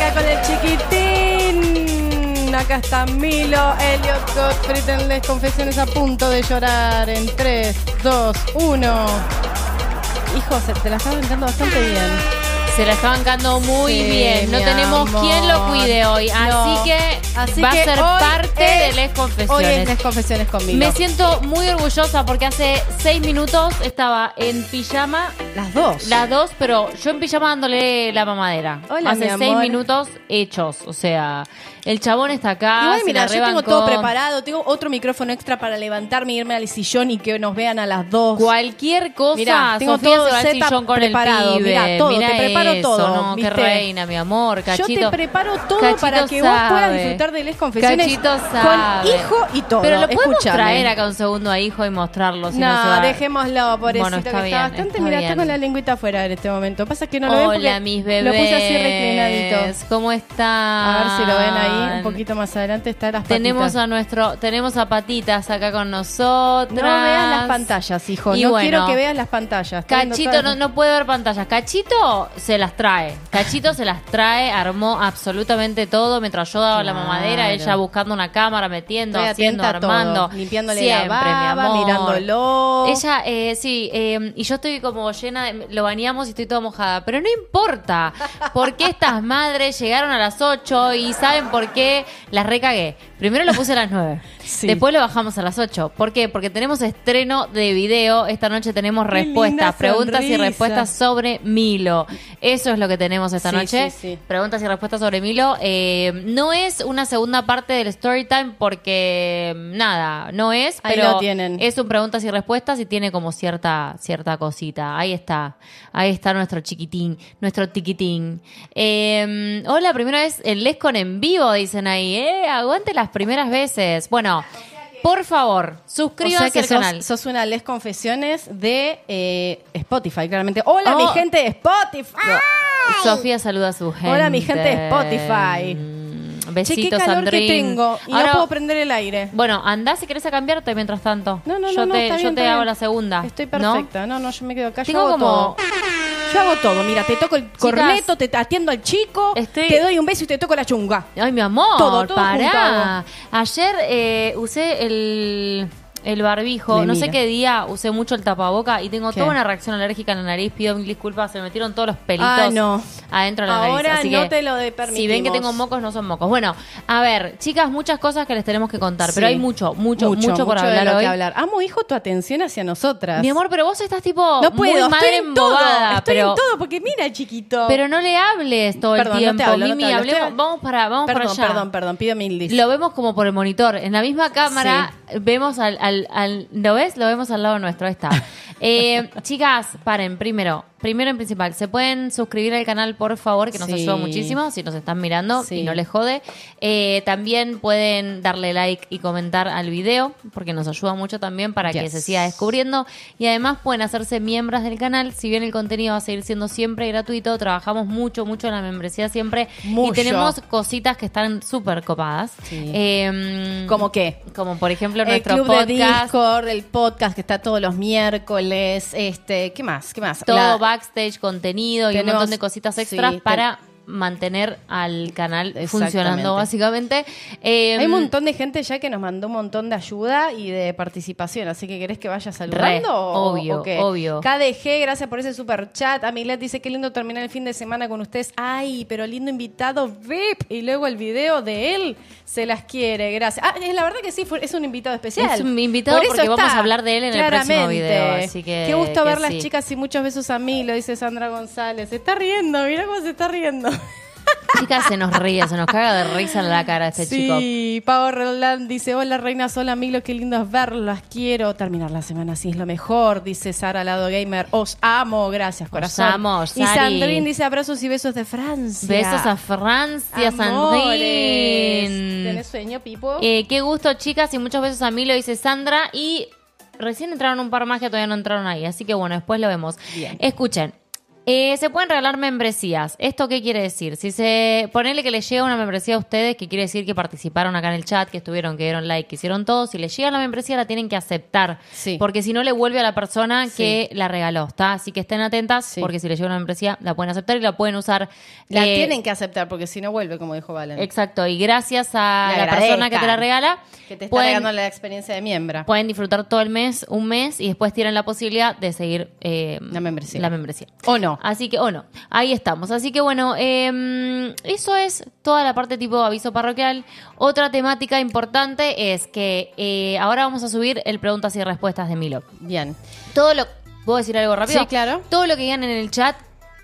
acá con el chiquitín. Acá está Milo, Elliot, Gottfried en Les Confesiones a punto de llorar en 3, 2, 1. Hijo, se te la está bancando bastante bien. Se la está bancando muy Sí, bien. No tenemos amor. quien lo cuide hoy. Así que Así va que a ser hoy parte es- de Les Hoy Confesiones. es Les Confesiones con Milo. Me siento muy orgullosa porque hace seis minutos estaba en pijama, Las dos. las dos, pero yo en pijama dándole la mamadera. Hola, hace mi seis minutos hechos. O sea, el chabón está acá. Igual, mira, yo tengo todo preparado. Tengo otro micrófono extra para levantarme, irme al sillón y que nos vean a las dos. Cualquier cosa, Mirá, tengo Sofía todo se va al sillón con preparado, el pibe. mirá, todo, te preparo eso, todo, No, qué reina, mi amor, cachito. Yo te preparo todo Cachito para que vos puedas disfrutar de Les Confesiones Cachito con sabe. hijo y todo. Pero lo podemos traer acá un segundo a hijo y mostrarlo. Si no, no, se va. dejémoslo, pobrecito, Bueno, está que bien, está bastante. está Mira, está con la lengüita afuera en este momento. Pasa que no lo ven Hola, mis bebés. lo puse así reclinadito. ¿Cómo están? A ver si lo ven ahí, un poquito más adelante está las Tenemos patitas. a nuestro, tenemos a patitas acá con nosotros. No veas las pantallas, hijo. Y no bueno, quiero que veas las pantallas. Cachito no, no puede ver pantallas. Cachito se las trae. Cachito se las trae, armó absolutamente todo mientras yo daba la Claro. Mamadera, ella buscando una cámara, metiendo, Estoy haciendo, todo, armando. limpiándole Siempre, la baba, mi amor. mirándolo. Ella, eh, sí, eh, y yo estoy como llena de. Lo bañamos y estoy toda mojada. Pero no importa. Porque estas madres llegaron a las 8 y ¿saben por qué? Las recagué. Primero lo puse a las 9. Sí. Después lo bajamos a las 8. ¿Por qué? Porque tenemos estreno de video. Esta noche tenemos Qué respuestas, preguntas y respuestas sobre Milo. Eso es lo que tenemos esta Sí, noche. sí, sí. Preguntas y respuestas sobre Milo. Eh, no es una segunda parte del story time porque nada, no es, Ahí pero lo tienen. es un preguntas y respuestas y tiene como cierta cierta cosita. Ahí está, ahí está nuestro chiquitín, nuestro tiquitín. Eh, hola, primera vez en Lescon en vivo, dicen ahí. Eh, aguante las primeras veces. Bueno, por favor, O suscríbanse sea que al sos, canal. sos una Les Confesiones de eh, Spotify, claramente. Hola, mi Oh. gente de Spotify. Sofía saluda a su gente. Hola, mi gente de Spotify. Mm, Che, Besitos, qué calor que tengo. Y Ahora- no puedo prender el aire. Bueno, andá si querés a cambiarte mientras tanto. No, no, yo no, no, te, está yo bien, te hago bien. la segunda. Estoy perfecta. No, no, yo me quedo acá. Tengo yo hago como- todo. Yo hago todo. Mira, te toco el corneto, te atiendo al chico, Estoy- te doy un beso y te toco la chunga. Ay, mi amor, Todo, todo pará. Ayer eh, usé el, el barbijo. De no sé qué día usé mucho el tapaboca y tengo ¿Qué? toda una reacción alérgica en la nariz. Pido mil disculpas, se me metieron todos los pelitos Ah, no. adentro de la nariz. Ahora Así no que te lo de- Si ven que permitimos. tengo mocos, no son mocos. Bueno, a ver, chicas, muchas cosas que les tenemos que contar, Sí. pero hay mucho, mucho, mucho, por de hablar lo que hoy. hablar. Amo, hijo, tu atención hacia nosotras. Mi amor, pero vos estás tipo no puedo, muy madre estoy en todo. Estoy pero en todo, porque mira, chiquito. pero no le hables todo Perdón, el no tiempo, no Mimi, hablo. hablemos- Estoy- vamos para vamos perdón, para allá. perdón, perdón, pido mil dis. Lo vemos como por el monitor. En la misma cámara vemos al, al, al- ¿Lo ves? Lo vemos al lado nuestro. Ahí está. Eh, chicas, paren. Primero, primero en principal, ¿se pueden suscribir al canal, por favor? Que nos Sí. ayuda muchísimo si nos están mirando Sí. y no les jode. Eh, también pueden darle like y comentar al video, porque nos ayuda mucho también para que se siga descubriendo. Y además pueden hacerse miembros del canal. Si bien el contenido va a seguir siendo siempre gratuito, trabajamos mucho, mucho en la membresía siempre. Mucho. Y tenemos cositas que están súper copadas. Sí. Eh, ¿Cómo qué? como por ejemplo El nuestro club de podcast. Discord, el podcast que está todos los miércoles, este, ¿qué más? ¿Qué más? Todo La- backstage, contenido y un Tenemos- montón de cositas sí, extras para mantener al canal Exactamente. funcionando básicamente. Eh, Hay un montón de gente ya que nos mandó un montón de ayuda y de participación, así que querés que vaya saludando. Re, o- obvio, o qué? obvio. KDG, gracias por ese super chat. Amilet dice qué lindo terminar el fin de semana con ustedes. Ay, pero lindo invitado VIP. Y luego el video de él se las quiere. Gracias. Ah, es la verdad que sí, fue- es un invitado especial. Es un invitado Por porque vamos a hablar de él en el próximo video, así que- Qué gusto que ver las chicas y muchos besos a mí, lo dice Sandra González. Se está riendo, mira cómo se está riendo. Chicas, se nos ríe, se nos caga de risa en la cara este chico. Sí, Pau Roland dice, hola reina sola, Milo, qué lindo es verlas, quiero terminar la semana así es lo mejor, dice Sara Lado Gamer, os amo, gracias corazón. amo, y Sari. Sandrine dice abrazos y besos de Francia. Besos a Francia, Amores. ¿Tenés sueño, Pipo? Eh, qué gusto, chicas, y muchos besos a mí, lo dice Sandra. Y recién entraron un par más que todavía no entraron ahí. Así que bueno, después lo vemos. Bien. Escuchen. Eh, se pueden regalar membresías. ¿Esto qué quiere decir? Si se ponele que les llega una membresía a ustedes, que quiere decir que participaron acá en el chat, que estuvieron, que dieron like, que hicieron todo, si les llega la membresía la tienen que aceptar. Sí. Porque si no le vuelve a la persona Sí. que la regaló, ¿está? Así que estén atentas, Sí. porque si les llega una membresía la pueden aceptar y la pueden usar. la eh, tienen que aceptar porque si no vuelve, como dijo Valen. Exacto, y gracias a la persona que te la regala, que te está pueden, regalando la experiencia de miembro. pueden disfrutar todo el mes, un mes, y después tienen la posibilidad de seguir eh, La membresía. la membresía. ¿O no? Así que, o no, ahí estamos. Así que bueno, eh, eso es toda la parte tipo aviso parroquial. Otra temática importante es que eh, ahora vamos a subir el preguntas y respuestas de Milo. Bien. Todo lo... ¿Puedo decir algo rápido? Sí, claro. Todo lo que digan en el chat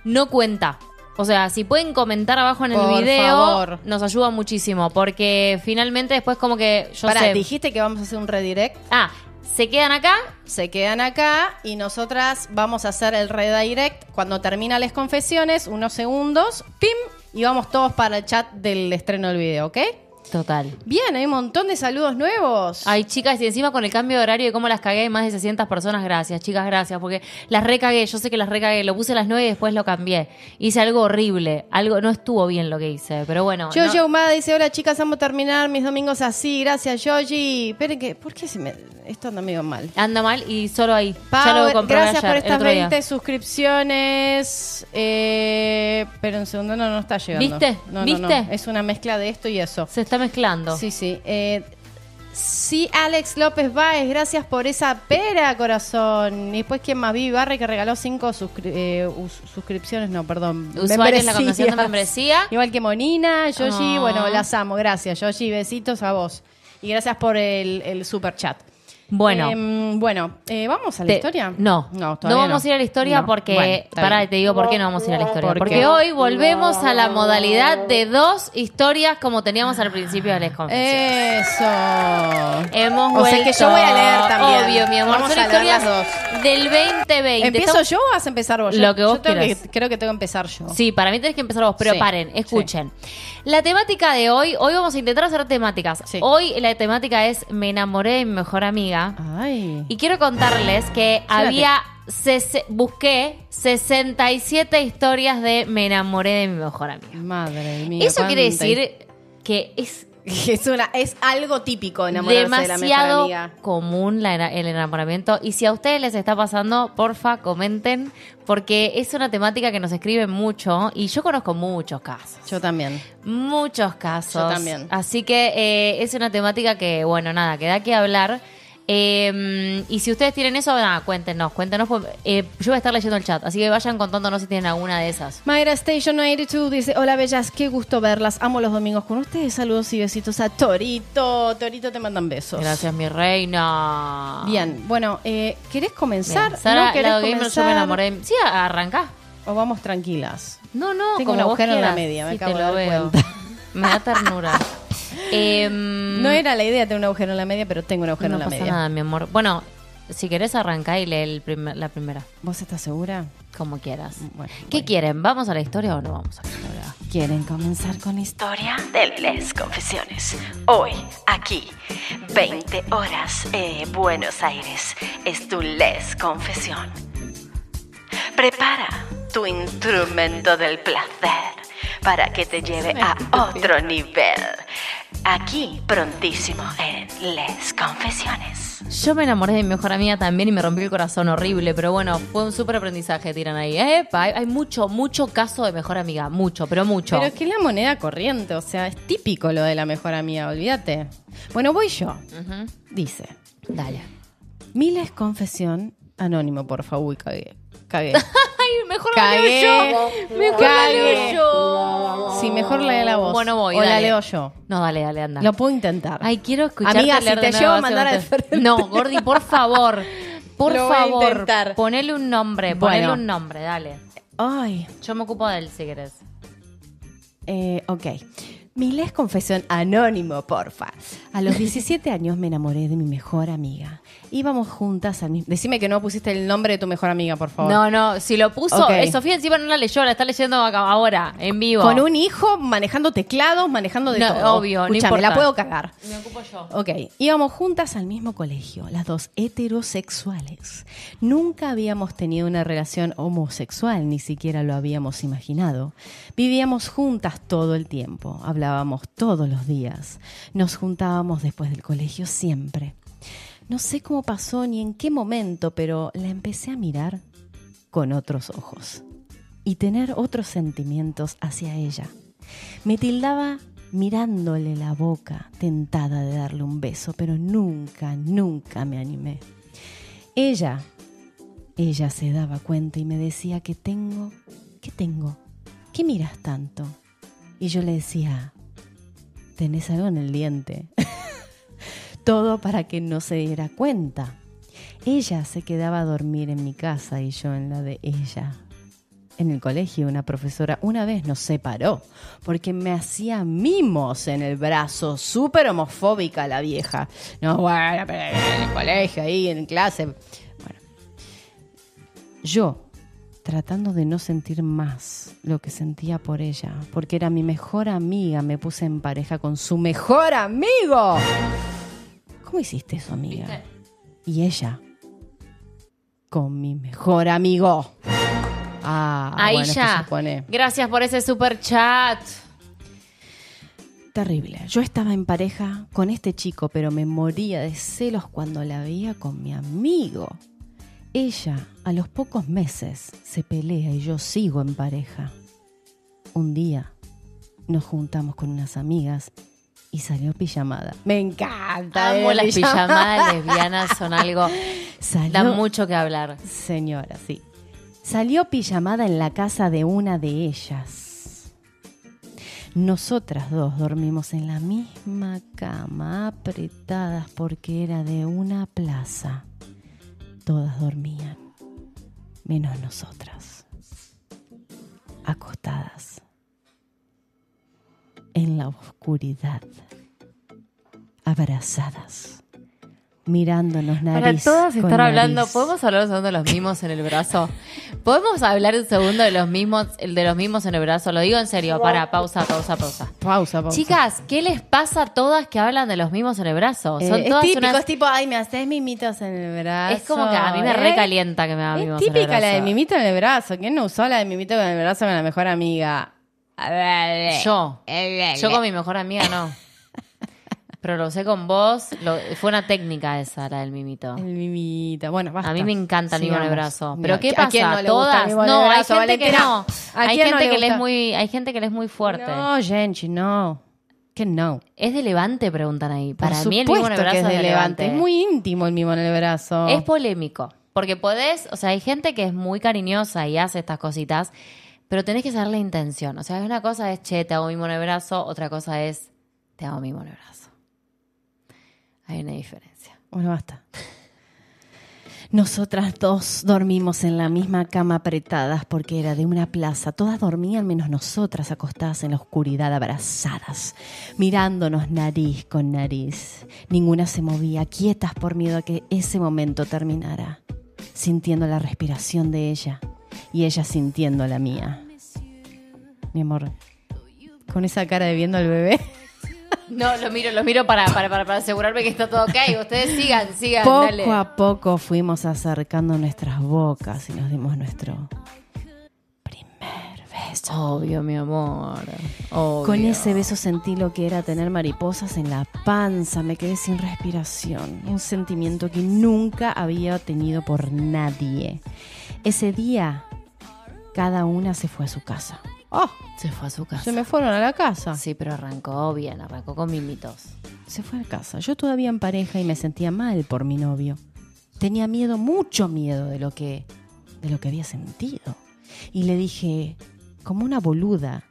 no cuenta. O sea, si pueden comentar abajo en el Por video, favor. nos ayuda muchísimo. Porque finalmente después como que yo Pará, sé... dijiste que vamos a hacer un redirect. Ah, se quedan acá. se quedan acá y nosotras vamos a hacer el redirect cuando termina las confesiones, unos segundos, pim, y vamos todos para el chat del estreno del video, ¿ok? Total. Bien, hay un montón de saludos nuevos. Ay, chicas, y encima con el cambio de horario y cómo las cagué, hay más de 600 personas, gracias, chicas, gracias, porque las recagué, yo sé que las recagué, lo puse a las 9 y después lo cambié. Hice algo horrible, algo no estuvo bien lo que hice, pero bueno. Joji no- Ahumada dice, hola chicas, amo terminar mis domingos así, gracias Joji. Esperen que, ¿por qué se me... Esto anda medio mal. Anda mal y solo ahí. Pau, ya lo gracias ayer, por estas otro día. 20 suscripciones. Eh, pero un segundo, no, no está llegando. ¿Viste? No, no, ¿Viste? no. Es una mezcla de esto y eso. Se está mezclando. Sí, sí. Eh, sí, Alex López Báez, gracias por esa pera, corazón. Y después, ¿quién más? Vivi Barre, que regaló cinco suscri- eh, us- suscripciones, no, perdón. Usuarios la condición de membresía. Igual que Monina, Yoshi, Ah. bueno, las amo, gracias, Yoshi, besitos a vos. Y gracias por el, el super chat. Bueno. Em, bueno, eh, ¿vamos a la Te- historia? No, no, no, vamos a ir a la historia No. porque. Bueno, pará, te digo por qué no vamos a ir a la historia. ¿Por Porque hoy volvemos a la modalidad de dos historias como teníamos al principio de las confesiones. Eso. Hemos O sea vuelto. que yo voy a leer también. Obvio, mi amor. Vamos Son a leer historias del 2020. ¿Empiezo Estamos- yo o vas a empezar vos? Lo que vos yo tengo que- creo que tengo que empezar yo. Sí, para mí tenés que empezar vos, pero Sí, paren, escuchen. La temática de hoy, hoy vamos a intentar hacer temáticas. Sí. Hoy la temática es Me enamoré de mi mejor amiga. Ay. Y quiero contarles que había. busqué 67 historias de Me enamoré de mi mejor amiga. Madre mía. Eso quiere decir que es Es, una, es algo típico enamorarse de la mejor demasiado amiga. común la el enamoramiento. Y si a ustedes les está pasando, porfa, comenten, porque es una temática que nos escriben mucho y yo conozco muchos casos. Yo también. Muchos casos. Yo también. Así que eh, es una temática que, bueno, nada, que da que hablar. Eh, y si ustedes tienen eso, nada, cuéntenos, cuéntenos. pues, eh, yo voy a estar leyendo el chat, así que vayan contándonos si tienen alguna de esas. Mayra Station 82 dice, hola bellas, qué gusto verlas, amo los domingos con ustedes, saludos y besitos a Torito, Torito te mandan besos. Gracias, mi reina. Bien, bueno, eh, ¿querés comenzar? Bien. Sara, ¿No querés Gamer, yo comenzar? me enamoré. Sí, arranca. ¿O vamos tranquilas? No, no, Tengo como un agujero en la media, me Sí, acabo te de lo dar veo. cuenta. Me da ternura. Em, No era la idea tener un agujero en la media, pero tengo un agujero no en la pasa media. nada, mi amor. Bueno, si querés arrancar y lee el primer- la primera, ¿Vos estás segura? como quieras. Bueno, ¿Qué quieren? ¿Vamos a la historia o no vamos a la historia? ¿Quieren comenzar con historia? Historia de Les Confesiones. Hoy, aquí, 20 horas, eh, Buenos Aires, es tu Les Confesión. Prepara tu instrumento del placer para que te lleve a otro nivel. Aquí, prontísimo, en Les Confesiones. Yo me enamoré de mi mejor amiga también y me rompió el corazón horrible, pero bueno, fue un súper aprendizaje, tiran ahí. Epa, hay, mucho, mucho caso de mejor amiga, mucho, pero mucho. Pero es que es la moneda corriente, o sea, es típico lo de la mejor amiga, olvídate. Bueno, voy yo. Dice, Dale. Miles confesión anónimo, por favor, uy, cagué. Cagué. Ay, mejor la leo yo. Mejor la leo yo. Sí, mejor la voz. Bueno, voy, O la dale. leo yo. No, dale, dale, anda. Lo puedo intentar. Ay, quiero escucharte Amiga, si te llevo a mandar frente. No, Gordi, por favor. Por Lo a favor. Ponele un nombre, ponele Bueno. un nombre, dale. Ay, Yo me ocupo de él si querés. eh, ok. Miles confesión anónimo, porfa. A los 17 años me enamoré de mi mejor amiga. Íbamos juntas al mismo... Decime que no pusiste el nombre de tu mejor amiga, por favor. No, no, si lo puso, Ok. eh, Sofía encima no la leyó, la está leyendo ahora, en vivo. Con un hijo, manejando teclados, manejando de No, todo. obvio, no Escúchame, la importa. puedo cagar. Me ocupo yo. Ok, íbamos juntas al mismo colegio, las dos heterosexuales. Nunca habíamos tenido una relación homosexual, ni siquiera lo habíamos imaginado. Vivíamos juntas todo el tiempo, hablábamos todos los días, nos juntábamos después del colegio siempre. No sé cómo pasó ni en qué momento, pero la empecé a mirar con otros ojos y tener otros sentimientos hacia ella. Me tildaba mirándole la boca, tentada de darle un beso, pero nunca, nunca me animé. Ella, ella se daba cuenta y me decía que tengo, ¿qué tengo? ¿Qué miras tanto? Y yo le decía, tenés algo en el diente. Todo para que no se diera cuenta. Ella se quedaba a dormir en mi casa y yo en la de ella. En el colegio una profesora una vez nos separó porque me hacía mimos en el brazo, súper homofóbica la vieja. No, bueno, pero en el colegio, ahí en clase. Bueno, yo tratando de no sentir más lo que sentía por ella, porque era mi mejor amiga, me puse en pareja con su mejor amigo. ¿Cómo hiciste eso, amiga? Y ella con mi mejor amigo. Ah, Ahí bueno, ya. se pone Gracias por ese super chat. terrible. Yo estaba en pareja con este chico, pero me moría de celos cuando la veía con mi amigo. Ella, a los pocos meses, se pelea y yo sigo en pareja. Un día nos juntamos con unas amigas y salió pijamada. Me encanta. Amo las pijamada. pijamadas lesbianas, son algo. Salió- Da mucho que hablar. Señora, sí. Salió pijamada en la casa de una de ellas. Nosotras dos dormimos en la misma cama, apretadas porque era de una plaza. Todas dormían, menos nosotras. La oscuridad, abrazadas, mirándonos Para nariz todas con estar hablando, nariz. ¿podemos hablar un segundo de los mimos en el brazo? ¿Podemos hablar un segundo de los mismos, el de los mismos en el brazo? Lo digo en serio, para, pausa, pausa, pausa. Pausa, pausa. Chicas, ¿qué les pasa a todas que hablan de los mismos en el brazo? Eh, Son es todas típico, unas- es tipo, ay, me haces mimitos en el brazo. Es como que a mí me ¿eh? recalienta que me hagan Es mimos en el típica la de brazo. mimito en el brazo. ¿Quién no usó la de mimito en el brazo con la mejor amiga? Yo. Yo con mi mejor amiga no. Pero lo sé con vos. lo- fue una técnica esa, la del mimito. El mimito. Bueno, basta. A mí me encanta el mimo en el brazo. Pero ¿qué ¿a pasa? quién no le gusta el Todas. mimo no, hay brazo, gente que no. ¿A Hay quién no gente le que le es muy, hay gente que le es muy fuerte. No, Genchi, no. Que no. Es de levante, preguntan ahí. Por Para mí el mimo en el supuesto brazo que es de levante. Es muy íntimo el mimo en el brazo. Es polémico. Porque podés, o sea, hay gente que es muy cariñosa y hace estas cositas, pero tenés que saber la intención. O sea, una cosa es, che, te hago mimo en el brazo, otra cosa es, te hago mimo en el brazo. Hay una diferencia. Bueno, basta. Nosotras dos dormimos en la misma cama apretadas porque era de una plaza. Todas dormían menos nosotras acostadas en la oscuridad, abrazadas, mirándonos nariz con nariz. Ninguna se movía, quietas por miedo a que ese momento terminara, sintiendo la respiración de ella y ella sintiendo la mía. Mi amor, con esa cara de viendo al bebé. No, lo miro, lo miro para, para, para, para asegurarme que está todo ok. Ustedes sigan, sigan, Poco dale. a poco fuimos acercando nuestras bocas y nos dimos nuestro primer beso. Obvio, mi amor. Obvio. Con ese beso sentí lo que era tener mariposas en la panza, me quedé sin respiración, un sentimiento que nunca había tenido por nadie. Ese día, cada una se fue a su casa. Oh, Se fue a su casa. se me fueron a la casa. Sí, pero arrancó bien, arrancó con mimitos. Se fue a casa. Yo todavía en pareja y me sentía mal por mi novio. Tenía miedo, mucho miedo de lo que, de lo que había sentido. Y le dije, como una boluda,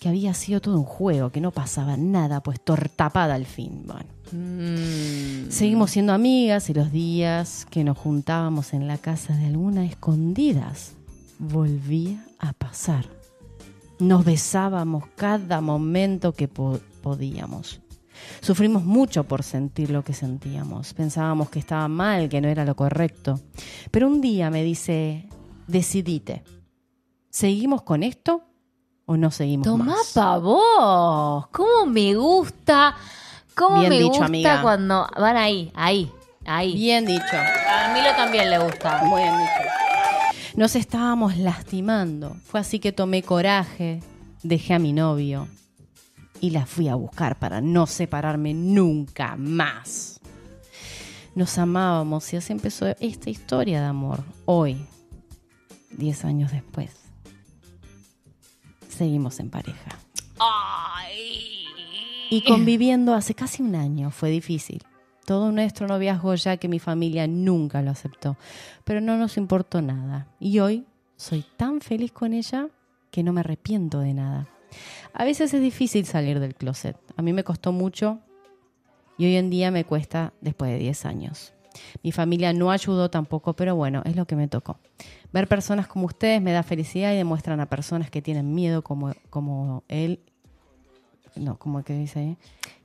que había sido todo un juego, que no pasaba nada, pues tortapada al fin. Bueno, Mm. seguimos siendo amigas y los días que nos juntábamos en la casa de alguna escondidas volvía a pasar. Nos besábamos cada momento que po- podíamos. Sufrimos mucho por sentir lo que sentíamos. Pensábamos que estaba mal, que no era lo correcto. Pero un día me dice, decidite, ¿seguimos con esto o no seguimos Tomá más? pa' vos. ¿Cómo me gusta? ¿Cómo Bien me dicho, gusta amiga. cuando van ahí, ahí, ahí? Bien dicho. A Milo también le gusta. Muy bien dicho. Nos estábamos lastimando. Fue así que tomé coraje, dejé a mi novio y la fui a buscar para no separarme nunca más. Nos amábamos y así empezó esta historia de amor. Hoy, 10 años después, seguimos en pareja. Y conviviendo hace casi un año fue difícil. Todo nuestro noviazgo ya que mi familia nunca lo aceptó. Pero no nos importó nada. Y hoy soy tan feliz con ella que no me arrepiento de nada. A veces es difícil salir del closet. A mí me costó mucho y hoy en día me cuesta después de 10 años. Mi familia no ayudó tampoco, pero bueno, es lo que me tocó. Ver personas como ustedes me da felicidad y demuestran a personas que tienen miedo como, como él. No, como que dice ahí.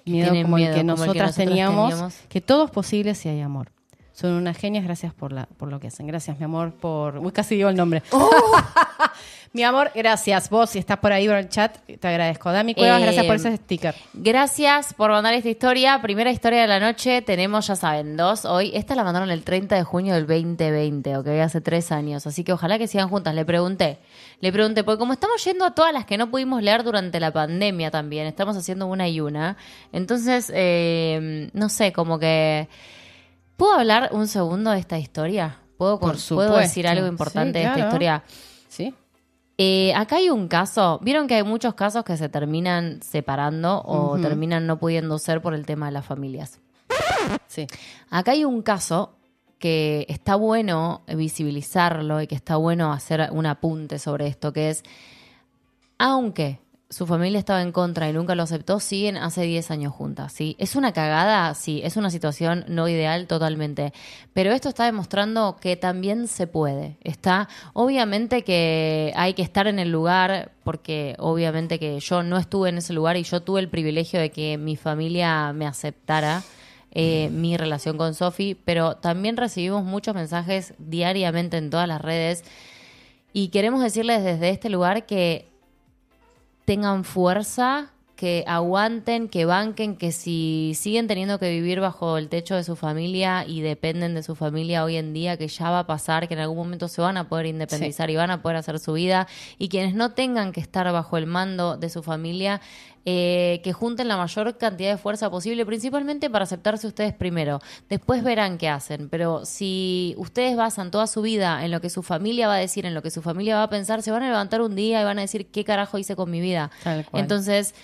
Miedo como, miedo el que como el que nosotras nosotros teníamos, teníamos. que todo es posible si hay amor. Son unas genias, gracias por, la, por lo que hacen. Gracias, mi amor, por... Uy, casi digo el nombre. mi amor, gracias. Vos, si estás por ahí por el chat, te agradezco. Dami Cuevas, Eh, gracias por ese sticker. Gracias por mandar esta historia. Primera historia de la noche. Tenemos, ya saben, dos hoy. Esta la mandaron el 30 de junio del 2020, ok, hace tres años. Así que ojalá que sigan juntas. Le pregunté, le pregunté, porque como estamos yendo a todas las que no pudimos leer durante la pandemia también, estamos haciendo una y una. Entonces, eh, no sé, como que. ¿Puedo hablar un segundo de esta historia? ¿Puedo, Por ¿puedo supuesto. decir algo importante Sí, de esta historia? ¿Sí? Eh, acá hay un caso, vieron que hay muchos casos que se terminan separando o terminan no pudiendo ser por el tema de las familias. Sí. Acá hay un caso que está bueno visibilizarlo y que está bueno hacer un apunte sobre esto, que es, aunque su familia estaba en contra y nunca lo aceptó, siguen hace 10 años juntas, ¿sí? ¿Es una cagada? Sí, es una situación no ideal totalmente, pero esto está demostrando que también se puede. Está, obviamente que hay que estar en el lugar, porque obviamente que yo no estuve en ese lugar y yo tuve el privilegio de que mi familia me aceptara eh, mi relación con Sofi, pero también recibimos muchos mensajes diariamente en todas las redes y queremos decirles desde este lugar que tengan fuerza, que aguanten, que banquen, que si siguen teniendo que vivir bajo el techo de su familia y dependen de su familia hoy en día, que ya va a pasar, que en algún momento se van a poder independizar y van a poder hacer su vida, y quienes no tengan que estar bajo el mando de su familia, eh, que junten la mayor cantidad de fuerza posible, principalmente para aceptarse ustedes primero. Después verán qué hacen, pero si ustedes basan toda su vida en lo que su familia va a decir, en lo que su familia va a pensar, se van a levantar un día y van a decir qué carajo hice con mi vida. Entonces,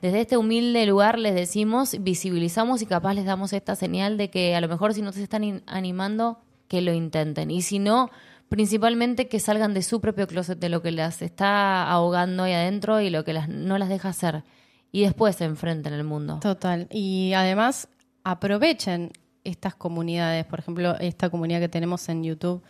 desde este humilde lugar les decimos, visibilizamos y capaz les damos esta señal de que a lo mejor si no se están animando, que lo intenten. Y si no, principalmente que salgan de su propio closet, de lo que las está ahogando ahí adentro y lo que las, no las deja hacer. Y después se enfrenten al mundo. Total. Y además aprovechen estas comunidades, por ejemplo, esta comunidad que tenemos en YouTube,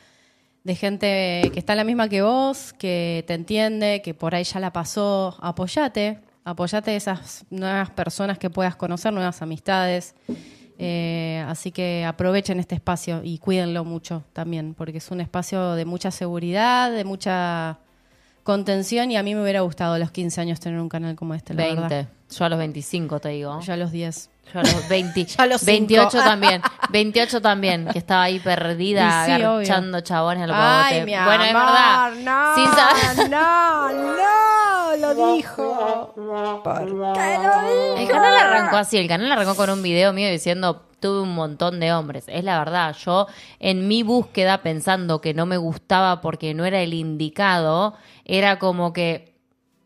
de gente que está la misma que vos, que te entiende, que por ahí ya la pasó. Apoyate, apoyate esas nuevas personas que puedas conocer, nuevas amistades. Eh, así que aprovechen este espacio y cuídenlo mucho también, porque es un espacio de mucha seguridad, de mucha contención y a mí me hubiera gustado a los 15 años tener un canal como este, la 20. verdad. Yo a los 25 te digo. Ya a los 10. Yo a los 20. Ya a los 28 cinco. también. 28 también, que estaba ahí perdida, sí, agarchando chabones al Ay, bote. mi Bueno, es verdad. No, Sin saber- no, no. dijo? ¿Por qué lo dijo? El canal arrancó así, el canal arrancó con un video mío diciendo tuve un montón de hombres. Es la verdad, yo en mi búsqueda pensando que no me gustaba porque no era el indicado, era como que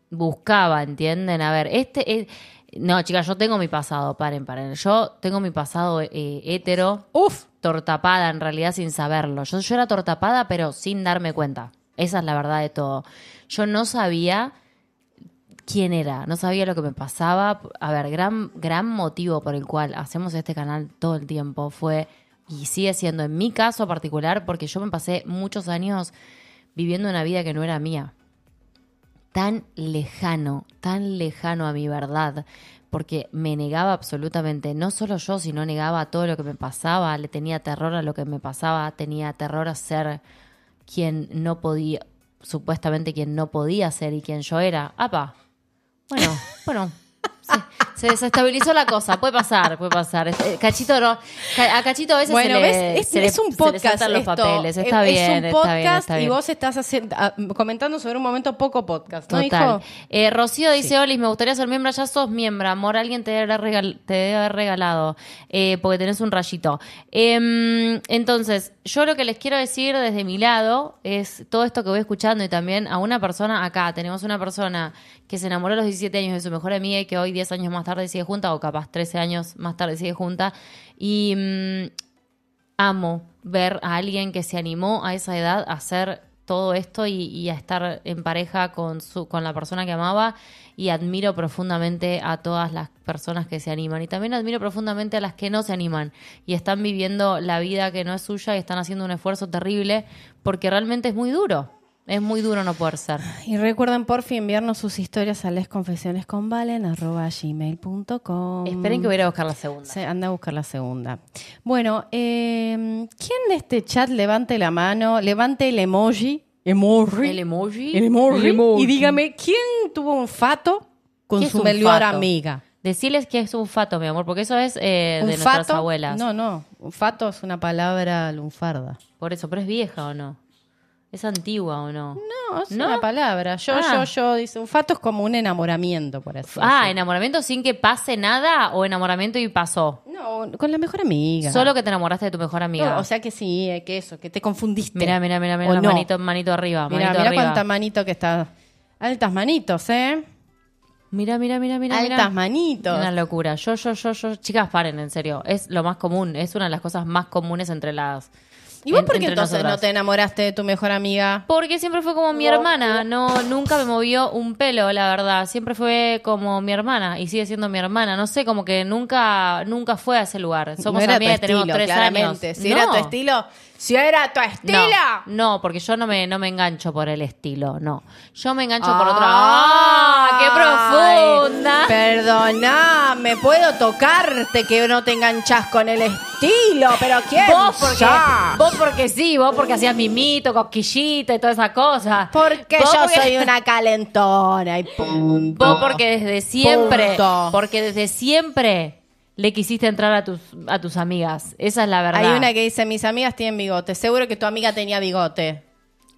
buscaba, ¿entienden? A ver, este es... No, chicas, yo tengo mi pasado, paren, paren. Yo tengo mi pasado eh, hétero. Uf. Tortapada, en realidad, sin saberlo. Yo, yo era tortapada, pero sin darme cuenta. Esa es la verdad de todo. Yo no sabía quién era, no sabía lo que me pasaba. A ver, gran, gran motivo por el cual hacemos este canal todo el tiempo fue, y sigue siendo en mi caso particular, porque yo me pasé muchos años viviendo una vida que no era mía. Tan lejano, tan lejano a mi verdad, porque me negaba absolutamente, no solo yo, sino negaba todo lo que me pasaba, le tenía terror a lo que me pasaba, tenía terror a ser quien no podía, supuestamente quien no podía ser y quien yo era. ¡Apa! Bueno, bueno. Se, se desestabilizó la cosa, puede pasar, puede pasar. Eh, Cachito no, a Cachito a veces Bueno, se le, es, se es un se le podcast los papeles, está Es- bien, es un está podcast bien, está y bien. vos estás haciendo, ah, comentando sobre un momento poco podcast, ¿no, Total. hijo? Eh, Rocío dice, Olis, me gustaría ser miembro. Ya sos miembro, amor. Alguien te debe haber, regal- te debe haber regalado eh, porque tenés un rayito. Em, entonces, yo lo que les quiero decir desde mi lado es todo esto que voy escuchando y también a una persona acá. Tenemos una persona que se enamoró a los 17 años de su mejor amiga y que hoy 10 años más tarde sigue junta o capaz 13 años más tarde sigue junta. Y mm, amo ver a alguien que se animó a esa edad a hacer todo esto y, y a estar en pareja con su con la persona que amaba. Y admiro profundamente a todas las personas que se animan. Y también admiro profundamente a las que no se animan y están viviendo la vida que no es suya y están haciendo un esfuerzo terrible porque realmente es muy duro es muy duro no poder ser Y recuerden, por fin, enviarnos sus historias a lesconfesionesconvalen.gmail.com esperen que voy a ir a buscar la segunda Se anda a buscar la segunda. Bueno, eh, ¿quién de este chat levante la mano, levante el emoji? Emoji. el emoji El emoji. El emoji. Y dígame, ¿quién tuvo un fato con ¿Qué es su mejor amiga? decirles que es un fato mi amor porque eso es eh, ¿Un de nuestras abuelas No, no. Un fato es una palabra lunfarda. por eso pero es vieja o no es antigua o no No, es ¿No? una palabra. Yo, Ah. yo, yo. Dice, un fato es como un enamoramiento, por así Ah, enamoramiento sin que pase nada o enamoramiento y pasó. No, con la mejor amiga. Solo que te enamoraste de tu mejor amiga. No, o sea que sí, eh, que eso, que te confundiste. mira, mira, mira, mira, ¿O las no? manito, manito arriba, Mira, mira cuánta manito que está. Altas manitos, ¿eh? Mira, mira, mira, mira, Altas manitos. Una locura. Yo, yo, yo, yo, chicas, paren, en serio. Es lo más común, es una de las cosas más comunes entre las. ¿Y vos en- por qué entonces nosotras. no te enamoraste de tu mejor amiga? Porque siempre fue como mi hermana, no, nunca me movió un pelo, la verdad. Siempre fue como mi hermana y sigue siendo mi hermana. No sé, como que nunca, nunca fue a ese lugar. Somos no era amigas tenemos tres claramente. años. Si No. era tu estilo, si era tu estilo. No, no, porque yo no me, no me engancho por el estilo, no. Yo me engancho por otra. ¡Ah! ¡Ah! ¡Qué profunda! Perdoname, puedo tocarte que no te enganchás con el estilo, pero ¿quién Vos porque, sos? vos porque sí, vos porque hacías mimito, cosquillita y toda esa cosa. Porque Vos yo porque- soy una calentona y punto. Vos porque desde siempre, Punto. porque desde siempre le quisiste entrar a tus, a tus amigas. Esa es la verdad. Hay una que dice, mis amigas tienen bigote. Seguro que tu amiga tenía bigote.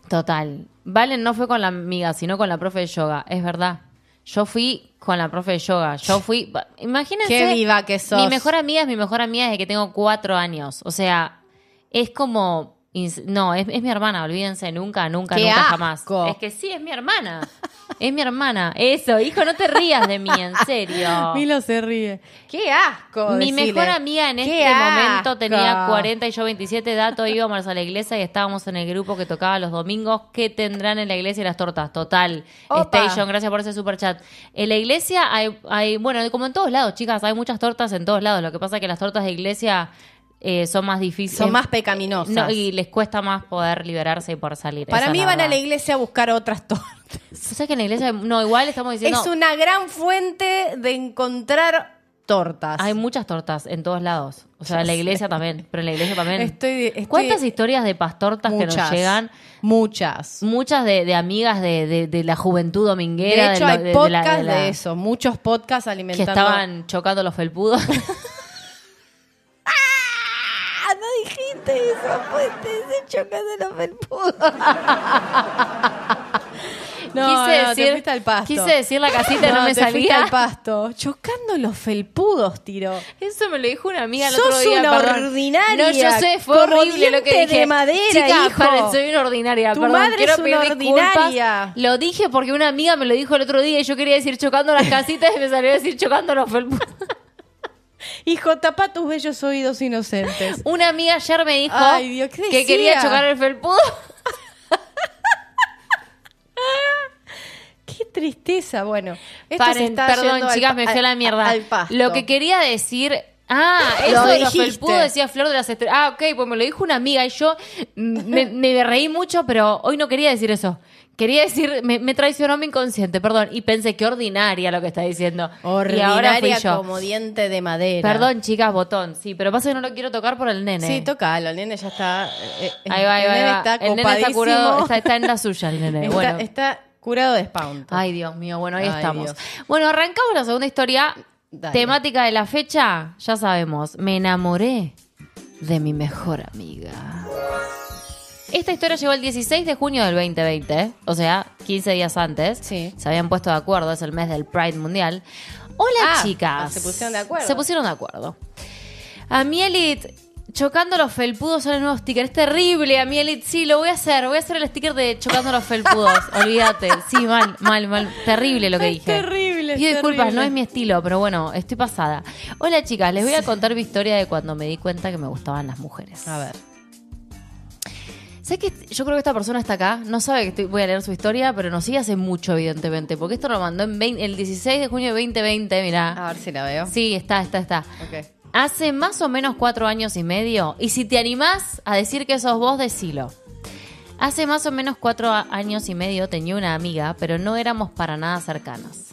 Total. Valen no fue con la amiga, sino con la profe de yoga. Es verdad. Yo fui con la profe de yoga. Yo fui. Imagínense. Qué viva que sos. Mi mejor amiga es mi mejor amiga desde que tengo cuatro años. O sea, es como. No, es, es mi hermana, olvídense, nunca, nunca, Qué nunca asco. jamás. Es que sí, es mi hermana. Es mi hermana. Eso, hijo, no te rías de mí, en serio. Milo se ríe. Qué asco. Mi mejor amiga en Qué este momento tenía 40 y yo 27 datos, íbamos a la iglesia y estábamos en el grupo que tocaba los domingos. ¿Qué tendrán en la iglesia las tortas? Total. Opa. Station, gracias por ese super chat. En la iglesia hay, hay, bueno, como en todos lados, chicas, hay muchas tortas en todos lados. Lo que pasa es que las tortas de iglesia eh, son más difíciles. Son más pecaminosas. No, y les cuesta más poder liberarse y poder salir. Para Esa mí van a la iglesia a buscar otras tortas. ¿Sabes que en la iglesia, no, igual estamos diciendo... Es una gran fuente de encontrar tortas. Hay muchas tortas en todos lados. O sea, en la iglesia también, pero en la iglesia también. Estoy- estoy- ¿Cuántas historias de pastortas que nos llegan? Muchas. Muchas de, de amigas de, de- de la juventud dominguera. De hecho, hay de podcasts la- de, la- eso. Muchos podcasts Que alimentando. estaban chocando los felpudos. dijiste eso, fuente. Se chocan de los felpudos. No, quise no, te decir, fuiste al pasto. Quise decir la casita y no, me te fuiste salía. al pasto. Chocando los felpudos, tiró. Eso me lo dijo una amiga el Sos otro día. una perdón. ordinaria, No, yo sé, fue horrible lo que dije. de madera, Chica, hijo. paren, soy una ordinaria. Tu perdón, madre quiero es una pedir disculpas. ordinaria. Lo dije porque una amiga me lo dijo el otro día y yo quería decir chocando las casitas y me salió a decir chocando los felpudos. Hijo, tapa tus bellos oídos inocentes. Una amiga ayer me dijo Ay, Dios, ¿qué que quería chocar el felpudo. Qué tristeza. Bueno, esto se Paren, está perdón, al chicas, me fui a la mierda. al pasto. Lo que quería decir. Ah, Lo eso de los felpudos decía Flor de las Estrellas. Ah, ok, pues me lo dijo una amiga y yo me, me reí mucho, pero hoy no quería decir eso. Quería decir, me, me traicionó mi inconsciente, perdón. Y pensé, qué ordinaria lo que está diciendo. y ahora fui Ordinaria yo. como diente de madera. Perdón, chicas, botón. Sí, pero pasa que no lo quiero tocar por el nene. Sí, tocalo. El nene ya está. eh, eh, Ahí va, ahí el va, nene va. está el nene está curado, está, está en la suya el nene. Está- bueno. está curado de espanto. Ay, Dios mío, bueno, ahí Ay, estamos. Dios. Bueno, arrancamos la segunda historia. Dale. Temática de la fecha, ya sabemos. Me enamoré de mi mejor amiga. Esta historia llegó el 16 de junio del 2020, ¿eh? o sea, 15 días antes. Sí. Se habían puesto de acuerdo, es el mes del Pride Mundial. Hola, Ah, chicas. se pusieron de acuerdo. Se pusieron de acuerdo. A Mielit, chocando los felpudos son el nuevo sticker. Es terrible, a Mielit. Sí, lo voy a hacer. Voy a hacer el sticker de chocando los felpudos. Olvídate. Sí, mal, mal, mal. Terrible lo que Es dije. terrible, Pido disculpas, terrible. no es mi estilo, pero bueno, estoy pasada. Hola, chicas. Les voy a contar mi historia de cuando me di cuenta que me gustaban las mujeres. A ver. ¿Sabes que Yo creo que esta persona está acá, no sabe que estoy- voy a leer su historia, pero nos sigue hace mucho, evidentemente, porque esto lo mandó en 20 el 16 de junio de 2020, mirá. A ver si la veo. Sí, está, está, está. Ok. Hace más o menos cuatro años y medio, y si te animás a decir que sos vos, decilo. Hace más o menos cuatro años y medio tenía una amiga, pero no éramos para nada cercanas.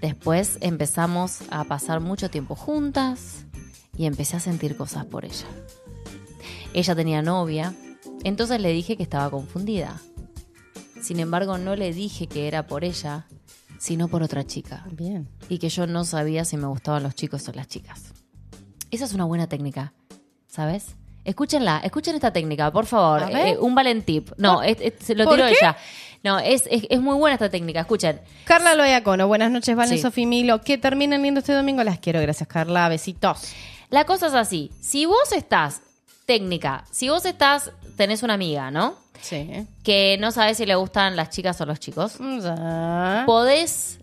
Después empezamos a pasar mucho tiempo juntas y empecé a sentir cosas por ella. Ella tenía novia, entonces le dije que estaba confundida. Sin embargo, no le dije que era por ella, sino por otra chica Bien. y que yo no sabía si me gustaban los chicos o las chicas. Esa es una buena técnica, ¿sabes? Escúchenla, escuchen esta técnica, por favor. Eh, un valentip. No, es- es- se lo ¿Por tiro qué? ella. No, es, muy buena esta técnica, escuchen. Carla Loyacono, buenas noches, Valen Sí. Milo. Que terminen lindo este domingo. Las quiero, gracias, Carla. Besitos. La cosa es así, si vos estás, técnica, si vos estás, tenés una amiga, ¿no? Sí. Que no sabes si le gustan las chicas o los chicos. Ya. Podés,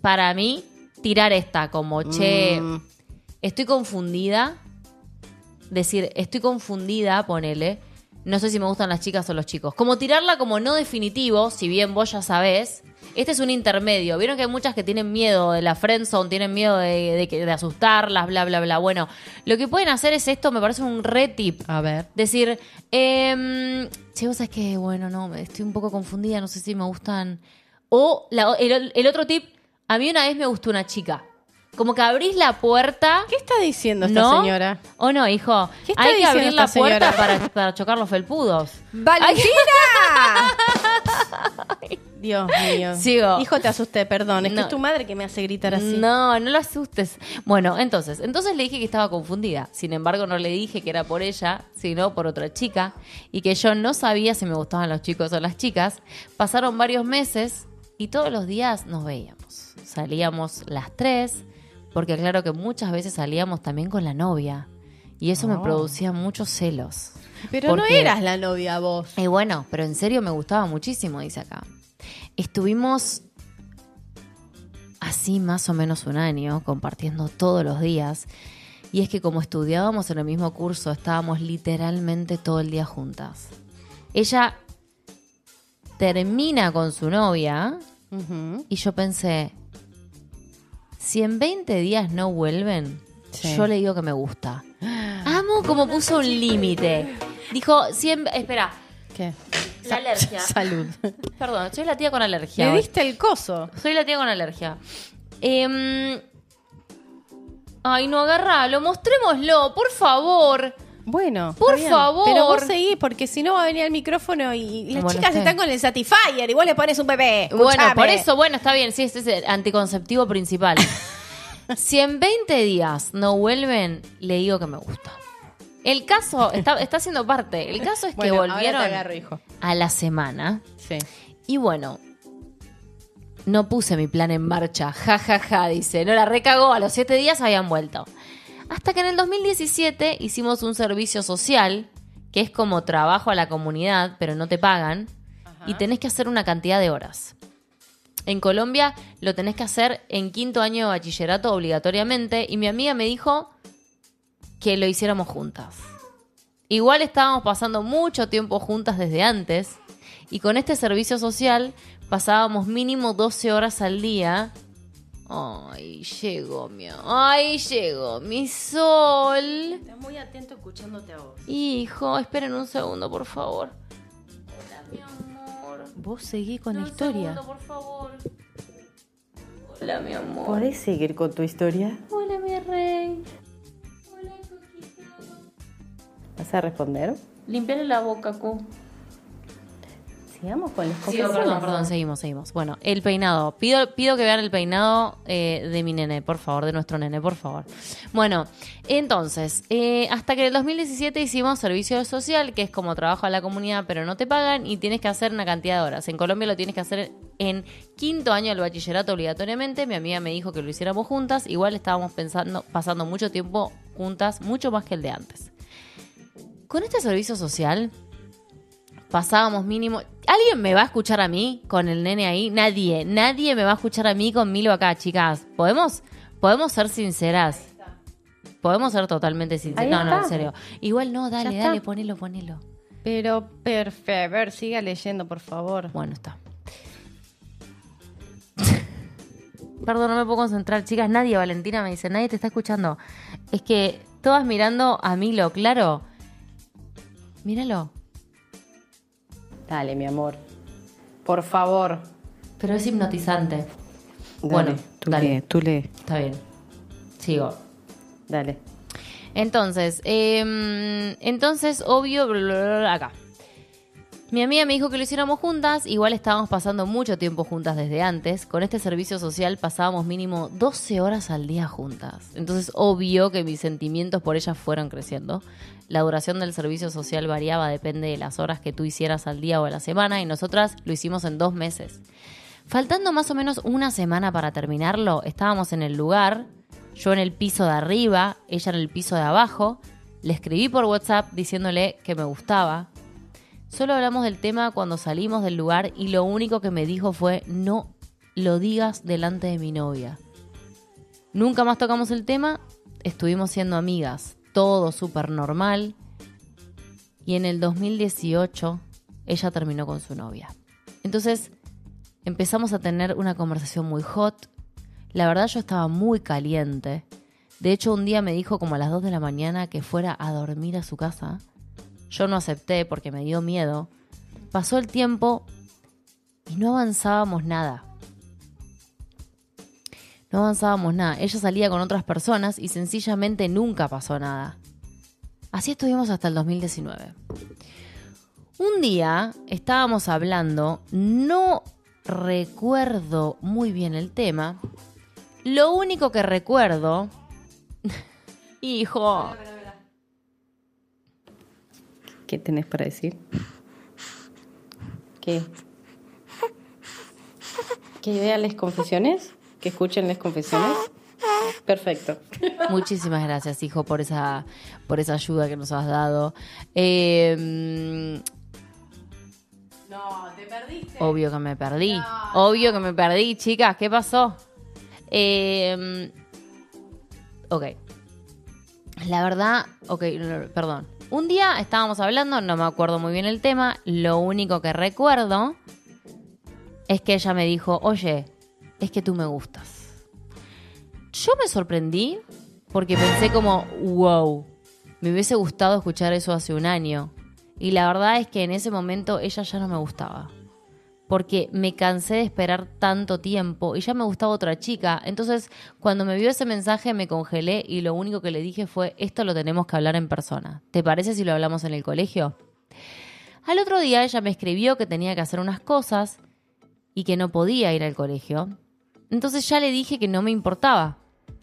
para mí, tirar esta como, che, Mm, estoy confundida. Decir, estoy confundida, ponele. No sé si me gustan las chicas o los chicos. Como tirarla como no definitivo, si bien vos ya sabés. Este es un intermedio. Vieron que hay muchas que tienen miedo de la friendzone, tienen miedo de, de de asustarlas, bla, bla, bla. Bueno, lo que pueden hacer es esto, me parece un re tip. A ver. Decir, eh, che, vos sabés que, bueno, no, estoy un poco confundida, no sé si me gustan. O la- el, el otro tip, a mí una vez me gustó una chica. Como que abrís la puerta. ¿Qué está diciendo esta ¿No? señora? ¿O no, hijo? ¿Qué está Hay que abrir la puerta para, para chocar los felpudos. ¡Valentina! Dios mío. Sigo. Hijo, te asusté, perdón. Es que No. es tu madre que me hace gritar así. No, no lo asustes. Bueno, entonces, entonces le dije que estaba confundida. Sin embargo, no le dije que era por ella, sino por otra chica. Y que yo no sabía si me gustaban los chicos o las chicas. Pasaron varios meses y todos los días nos veíamos. Salíamos las tres, porque claro que muchas veces salíamos también con la novia. Y eso me Oh. producía muchos celos. Pero no eras la novia vos. Y bueno, pero en serio me gustaba muchísimo, dice acá. Estuvimos así más o menos un año, compartiendo todos los días. Y es que como estudiábamos en el mismo curso, estábamos literalmente todo el día juntas. Ella termina con su novia y yo pensé, si en 20 días no vuelven, Sí. yo le digo que me gusta. Amo como puso un límite. Dijo, si en- espera, ¿Qué? la alergia. Salud. Perdón, soy la tía con alergia. Le hoy. diste el coso. Soy la tía con alergia. Em, ay, no, agárralo, mostrémoslo, por favor. Bueno, Por favor. Pero vos seguís, porque si no va a venir el micrófono y las Bueno, chicas está están con el Satisfyer y vos le pones un bebé. Bueno, por eso, bueno, está bien, sí, este es el anticonceptivo principal. si en 20 días no vuelven, le digo que me gusta. El caso, está, está siendo parte, el caso es que Bueno, volvieron agarro, hijo. a la semana. Sí. Y bueno, No puse mi plan en marcha. Ja, ja, ja, dice. No la recagó. A los siete días habían vuelto. Hasta que en el 2017 hicimos un servicio social, que es como trabajo a la comunidad, pero no te pagan, y tenés que hacer una cantidad de horas. En Colombia lo tenés que hacer en quinto año de bachillerato obligatoriamente, y mi amiga me dijo que lo hiciéramos juntas. Igual estábamos pasando mucho tiempo juntas desde antes, y con este servicio social pasábamos mínimo 12 horas al día. Ay, llegó mi... Ay, llegó mi sol. Estás muy atento escuchándote a vos. Hijo, esperen un segundo, por favor. Hola, mi amor. Vos seguí con la Un historia. segundo, por favor. Hola, mi amor. ¿Podés seguir con tu historia? Hola, mi rey. ¿Vas a responder? Limpiale la boca, Cu. Sigamos con las Sí, confesiones. perdón, perdón, seguimos, seguimos. Bueno, el peinado. Pido, pido que vean el peinado eh, de mi nene, por favor, de nuestro nene, por favor. Bueno, entonces, eh, hasta que en el 2017 hicimos servicio social, que es como trabajo a la comunidad, pero no te pagan y tienes que hacer una cantidad de horas. En Colombia lo tienes que hacer en quinto año del bachillerato obligatoriamente. Mi amiga me dijo que lo hiciéramos juntas. Igual estábamos pensando, pasando mucho tiempo juntas, mucho más que el de antes. Con este servicio social pasábamos mínimo. ¿Alguien me va a escuchar a mí con el nene ahí? Nadie, nadie me va a escuchar a mí con Milo acá, chicas. ¿Podemos? ¿Podemos ser sinceras? Podemos ser totalmente sinceras. No, no, en serio. Igual no, dale, dale, ponelo, ponelo. Pero, perfecto. A ver, siga leyendo, por favor. Bueno, está. Perdón, no me puedo concentrar, chicas. Nadie, Valentina me dice, nadie te está escuchando. Es que todas mirando a Milo, claro. Míralo. Dale, mi amor. Por favor. Pero es hipnotizante. Dale, Bueno, tú dale. lee, tú lee. Está bien. Sigo. Dale. Entonces, em, entonces, obvio, acá. Mi amiga me dijo que lo hiciéramos juntas, igual estábamos pasando mucho tiempo juntas desde antes. Con este servicio social pasábamos mínimo 12 horas al día juntas. Entonces, obvio que mis sentimientos por ella fueron creciendo. La duración del servicio social variaba, depende de las horas que tú hicieras al día o a la semana, y nosotras lo hicimos en dos meses. Faltando más o menos una semana para terminarlo, estábamos en el lugar, yo en el piso de arriba, ella en el piso de abajo. Le escribí por WhatsApp diciéndole que me gustaba. Solo hablamos del tema cuando salimos del lugar y lo único que me dijo fue no lo digas delante de mi novia. Nunca más tocamos el tema, estuvimos siendo amigas, todo súper normal. Y en el 2018 ella terminó con su novia. Entonces empezamos a tener una conversación muy hot. La verdad yo estaba muy caliente. De hecho un día me dijo como a las 2 de la mañana que fuera a dormir a su casa. Yo no acepté porque me dio miedo. Pasó el tiempo y no avanzábamos nada. No avanzábamos nada. Ella salía con otras personas y sencillamente nunca pasó nada. Así estuvimos hasta el 2019. Un día estábamos hablando, no recuerdo muy bien el tema. Lo único que recuerdo... Hijo, ¿Qué tenés para decir? ¿Qué? ¿Que vean las confesiones? ¿Que escuchen las confesiones? Perfecto. Muchísimas gracias, hijo, por esa, por esa ayuda que nos has dado. Eh, No, te perdiste. obvio que me perdí. Obvio que me perdí, chicas. ¿Qué pasó? Eh, ok. La verdad, ok, perdón. Un día estábamos hablando, no me acuerdo muy bien el tema. Lo único que recuerdo es que ella me dijo, oye, es que tú me gustas. Yo me sorprendí porque pensé como, wow, me hubiese gustado escuchar eso hace un año. Y la verdad es que en ese momento ella ya no me gustaba. Porque me cansé de esperar tanto tiempo y ya me gustaba otra chica. Entonces, cuando me vio ese mensaje me congelé y lo único que le dije fue, esto lo tenemos que hablar en persona. ¿Te parece si lo hablamos en el colegio? Al otro día ella me escribió que tenía que hacer unas cosas y que no podía ir al colegio. Entonces ya le dije que no me importaba,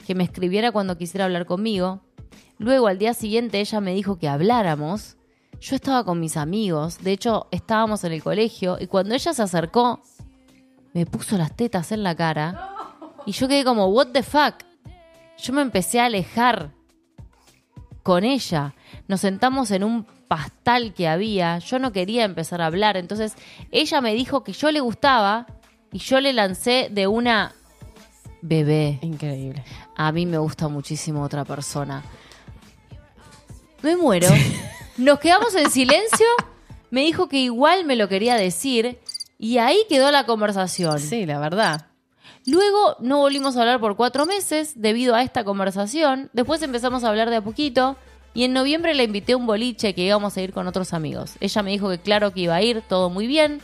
que me escribiera cuando quisiera hablar conmigo. Luego al día siguiente ella me dijo que habláramos. Yo estaba con mis amigos, de hecho estábamos en el colegio y cuando ella se acercó, me puso las tetas en la cara. Y yo quedé como, what the fuck. Yo me empecé a alejar con ella. Nos sentamos en un pastal que había. Yo no quería empezar a hablar. Entonces ella me dijo que yo le gustaba y yo le lancé de una bebé. Increíble. A mí me gusta muchísimo otra persona. Me muero. Nos quedamos en silencio. Me dijo que igual me lo quería decir. Y ahí quedó la conversación. Sí, la verdad. Luego no volvimos a hablar por cuatro meses debido a esta conversación. Después empezamos a hablar de a poquito. Y en noviembre le invité a un boliche que íbamos a ir con otros amigos. Ella me dijo que claro que iba a ir, todo muy bien.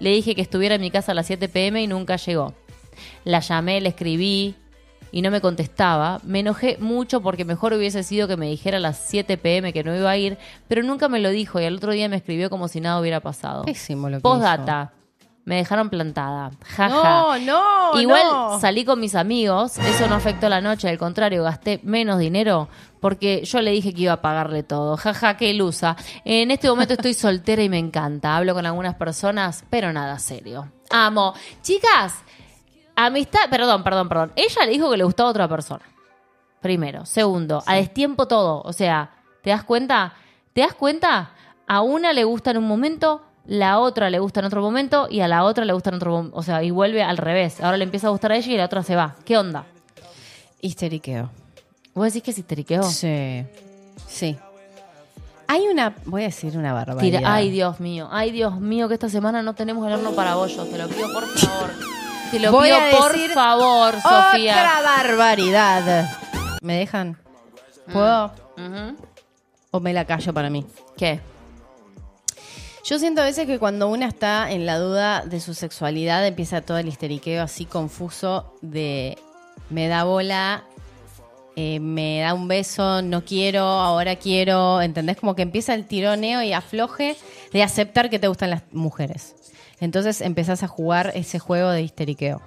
Le dije que estuviera en mi casa a las 7 pm y nunca llegó. La llamé, le escribí y no me contestaba. Me enojé mucho porque mejor hubiese sido que me dijera a las 7 pm que no iba a ir, pero nunca me lo dijo y al otro día me escribió como si nada hubiera pasado. Pésimo lo que Postdata. Me dejaron plantada. Jaja. No, no, Igual no. salí con mis amigos, eso no afectó la noche, al contrario, gasté menos dinero porque yo le dije que iba a pagarle todo. Jaja, qué ilusa. En este momento estoy soltera y me encanta. Hablo con algunas personas, pero nada serio. Amo. Chicas, amistad, perdón, perdón, perdón. Ella le dijo que le gustaba a otra persona. Primero. Segundo, a destiempo todo. O sea, ¿te das cuenta? ¿Te das cuenta? A una le gusta en un momento, la otra le gusta en otro momento y a la otra le gusta en otro momento. O sea, y vuelve al revés. Ahora le empieza a gustar a ella y la otra se va. ¿Qué onda? Histeriqueo. ¿Vos decís que es histeriqueo? Sí. Sí. Hay una, voy a decir una barbaridad. Tira- ay, Dios mío. Ay, Dios mío, que esta semana no tenemos el horno para bollos. Te lo pido por favor. Te lo Voy pido a por decir favor, Sofía. Otra barbaridad. ¿Me dejan? ¿Puedo? Ujú. ¿O me la callo para mí? ¿Qué? Yo siento a veces que cuando una está en la duda de su sexualidad empieza todo el histeriqueo así confuso de me da bola, eh, me da un beso, no quiero, ahora quiero, ¿entendés? Como que empieza el tironeo y afloje de aceptar que te gustan las mujeres. Entonces empezás a jugar ese juego de histeriqueo.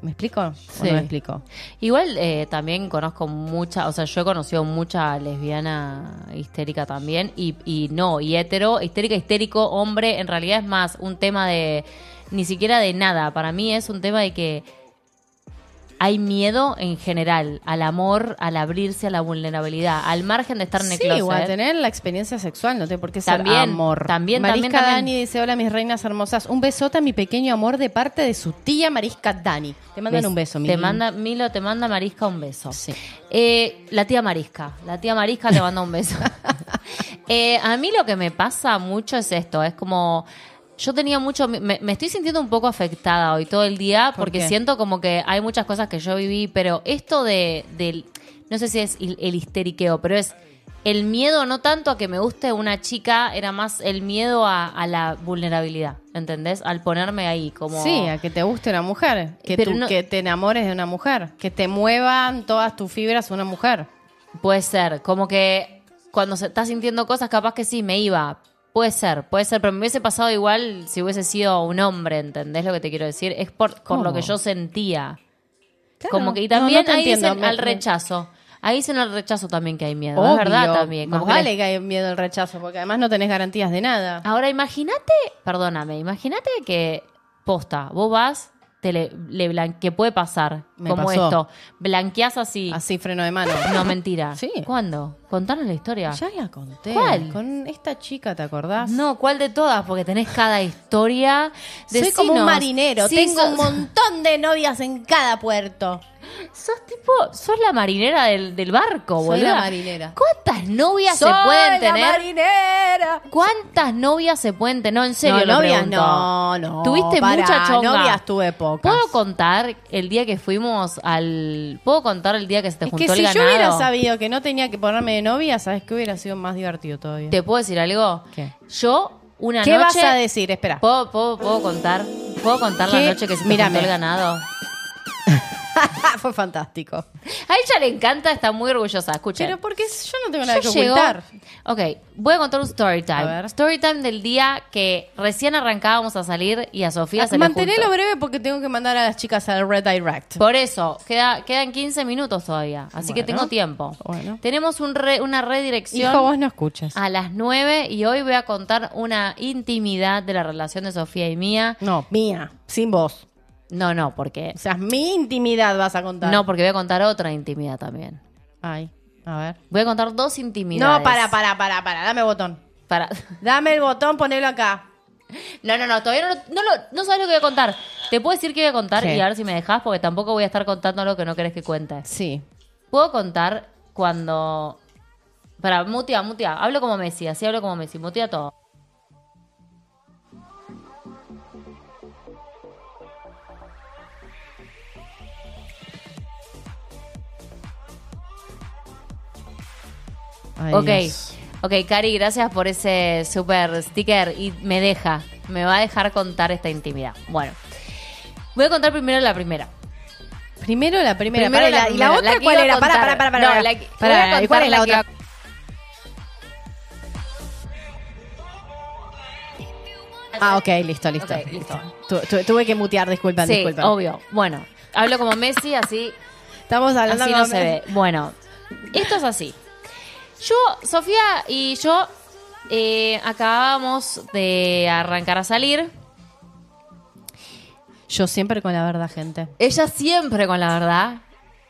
¿Me explico? ¿O Sí. no me explico? Igual eh, también conozco mucha, o sea, yo he conocido mucha lesbiana histérica también, y, y no, y hetero, histérica, histérico, hombre, en realidad es más un tema de, ni siquiera de nada, para mí es un tema de que hay miedo en general al amor, al abrirse a la vulnerabilidad, al margen de estar en el Sí, closet. o a tener la experiencia sexual, no tiene por qué ser También, amor. también, Marisca también, también. Dani dice, hola mis reinas hermosas, un besote a mi pequeño amor de parte de su tía Marisca Dani. Te mandan Bes- un beso, Te Mili. manda, Milo te manda Marisca un beso. Sí. Eh, la tía Marisca. La tía Marisca te manda un beso. Eh, a mí lo que me pasa mucho es esto. Es como. Yo tenía mucho. Me, me estoy sintiendo un poco afectada hoy todo el día ¿Por porque qué? siento como que hay muchas cosas que yo viví, pero esto de. del no sé si es el, el histeriqueo, pero es. El miedo no tanto a que me guste una chica, era más el miedo a, a la vulnerabilidad, ¿entendés? Al ponerme ahí como... Sí, a que te guste una mujer, que, Pero tú- no- que te enamores de una mujer, que te muevan todas tus fibras una mujer. Puede ser, como que cuando se está sintiendo cosas, capaz que sí, me iba. Puede ser, puede ser, pero me hubiese pasado igual si hubiese sido un hombre, ¿entendés lo que te quiero decir? Es por, por lo que yo sentía. Claro. Como que y No, no también ahí entiendo, dicen me- al rechazo. Ahí dicen al rechazo también que hay miedo. Obvio, es verdad también. Más como que vale les- que hay miedo al rechazo, porque además no tenés garantías de nada. Ahora imagínate, perdóname, imagínate que posta, vos vas, te le, le puede pasar, Me como pasó. esto, blanqueás así. Así freno de mano. No, mentira. Sí. ¿Cuándo? Contanos la historia. Ya la conté. ¿Cuál? Con esta chica, ¿te acordás? No, ¿cuál de todas? Porque tenés cada historia. Soy como un Decinos. marinero, Sí, tengo sos, un montón de novias en cada puerto. Sos tipo, sos la marinera del, del barco, Soy boludo. la marinera. ¿Cuántas novias Soy se pueden la tener? marinera. ¿Cuántas novias se pueden tener? No, en serio, no, lo novias pregunto. no, no. Tuviste pará, mucha chonga. novias tuve pocas. ¿Puedo contar el día que fuimos al. ¿Puedo contar el día que se te Es juntó que el si ganado? yo hubiera sabido que no tenía que ponerme de novia, ¿sabes qué hubiera sido más divertido todavía? ¿Te puedo decir algo? ¿Qué? Yo, una ¿Qué noche. vas a decir? Espera. ¿Puedo, puedo, puedo contar? ¿Puedo contar la ¿Qué? noche que se Mírame. juntó el ganado? Fue fantástico. A ella le encanta, está muy orgullosa. Escuchen. Pero porque yo no tengo nada Yo que llego- ocultar. Ok, voy a contar un story A time. ver. Story time del día que recién arrancábamos a salir y a Sofía se le Mantenelo juntó. breve porque tengo que mandar a las chicas al Red Direct. Por eso, queda, quedan 15 minutos todavía, así que Bueno. tengo tiempo. Bueno. Tenemos un re- una redirección Hijo, vos no escuchas. a las 9 y hoy voy a contar una intimidad de la relación de Sofía y mía. No, mía, sin vos. No, no, porque. O sea, mi intimidad vas a contar. No, porque voy a contar otra intimidad también. Ay, a ver. Voy a contar dos intimidades. No, para, para, para, para. Dame botón. Para. Dame el botón, ponelo acá. No, no, no, todavía no, lo- no, no sabes lo que voy a contar. Te puedo decir que voy a contar Sí. y a ver si me dejas, porque tampoco voy a estar contando lo que no querés que cuente. Sí. Puedo contar cuando. Para, mutea, mutea. Hablo como Messi, así hablo como Messi. Mutea todo. Ay, ok, Dios. ok, Cari, gracias por ese super sticker y me deja, me va a dejar contar esta intimidad. Bueno, voy a contar primero la primera. Primero la primera. Primero para, la ¿Y la otra la cuál era? Para, para, para, para. No, la Para, voy a ¿y contar ¿Cuál es la, que otra? Ah, ok, listo, listo. Listo. Tu- tu- tuve que mutear, disculpen, sí, disculpen. obvio. Bueno, hablo como Messi, así, Estamos hablando así no como- se ve. Bueno, esto es así. Yo, Sofía y yo eh, acabamos de arrancar a salir. Yo siempre con la verdad, gente. Ella siempre con la verdad.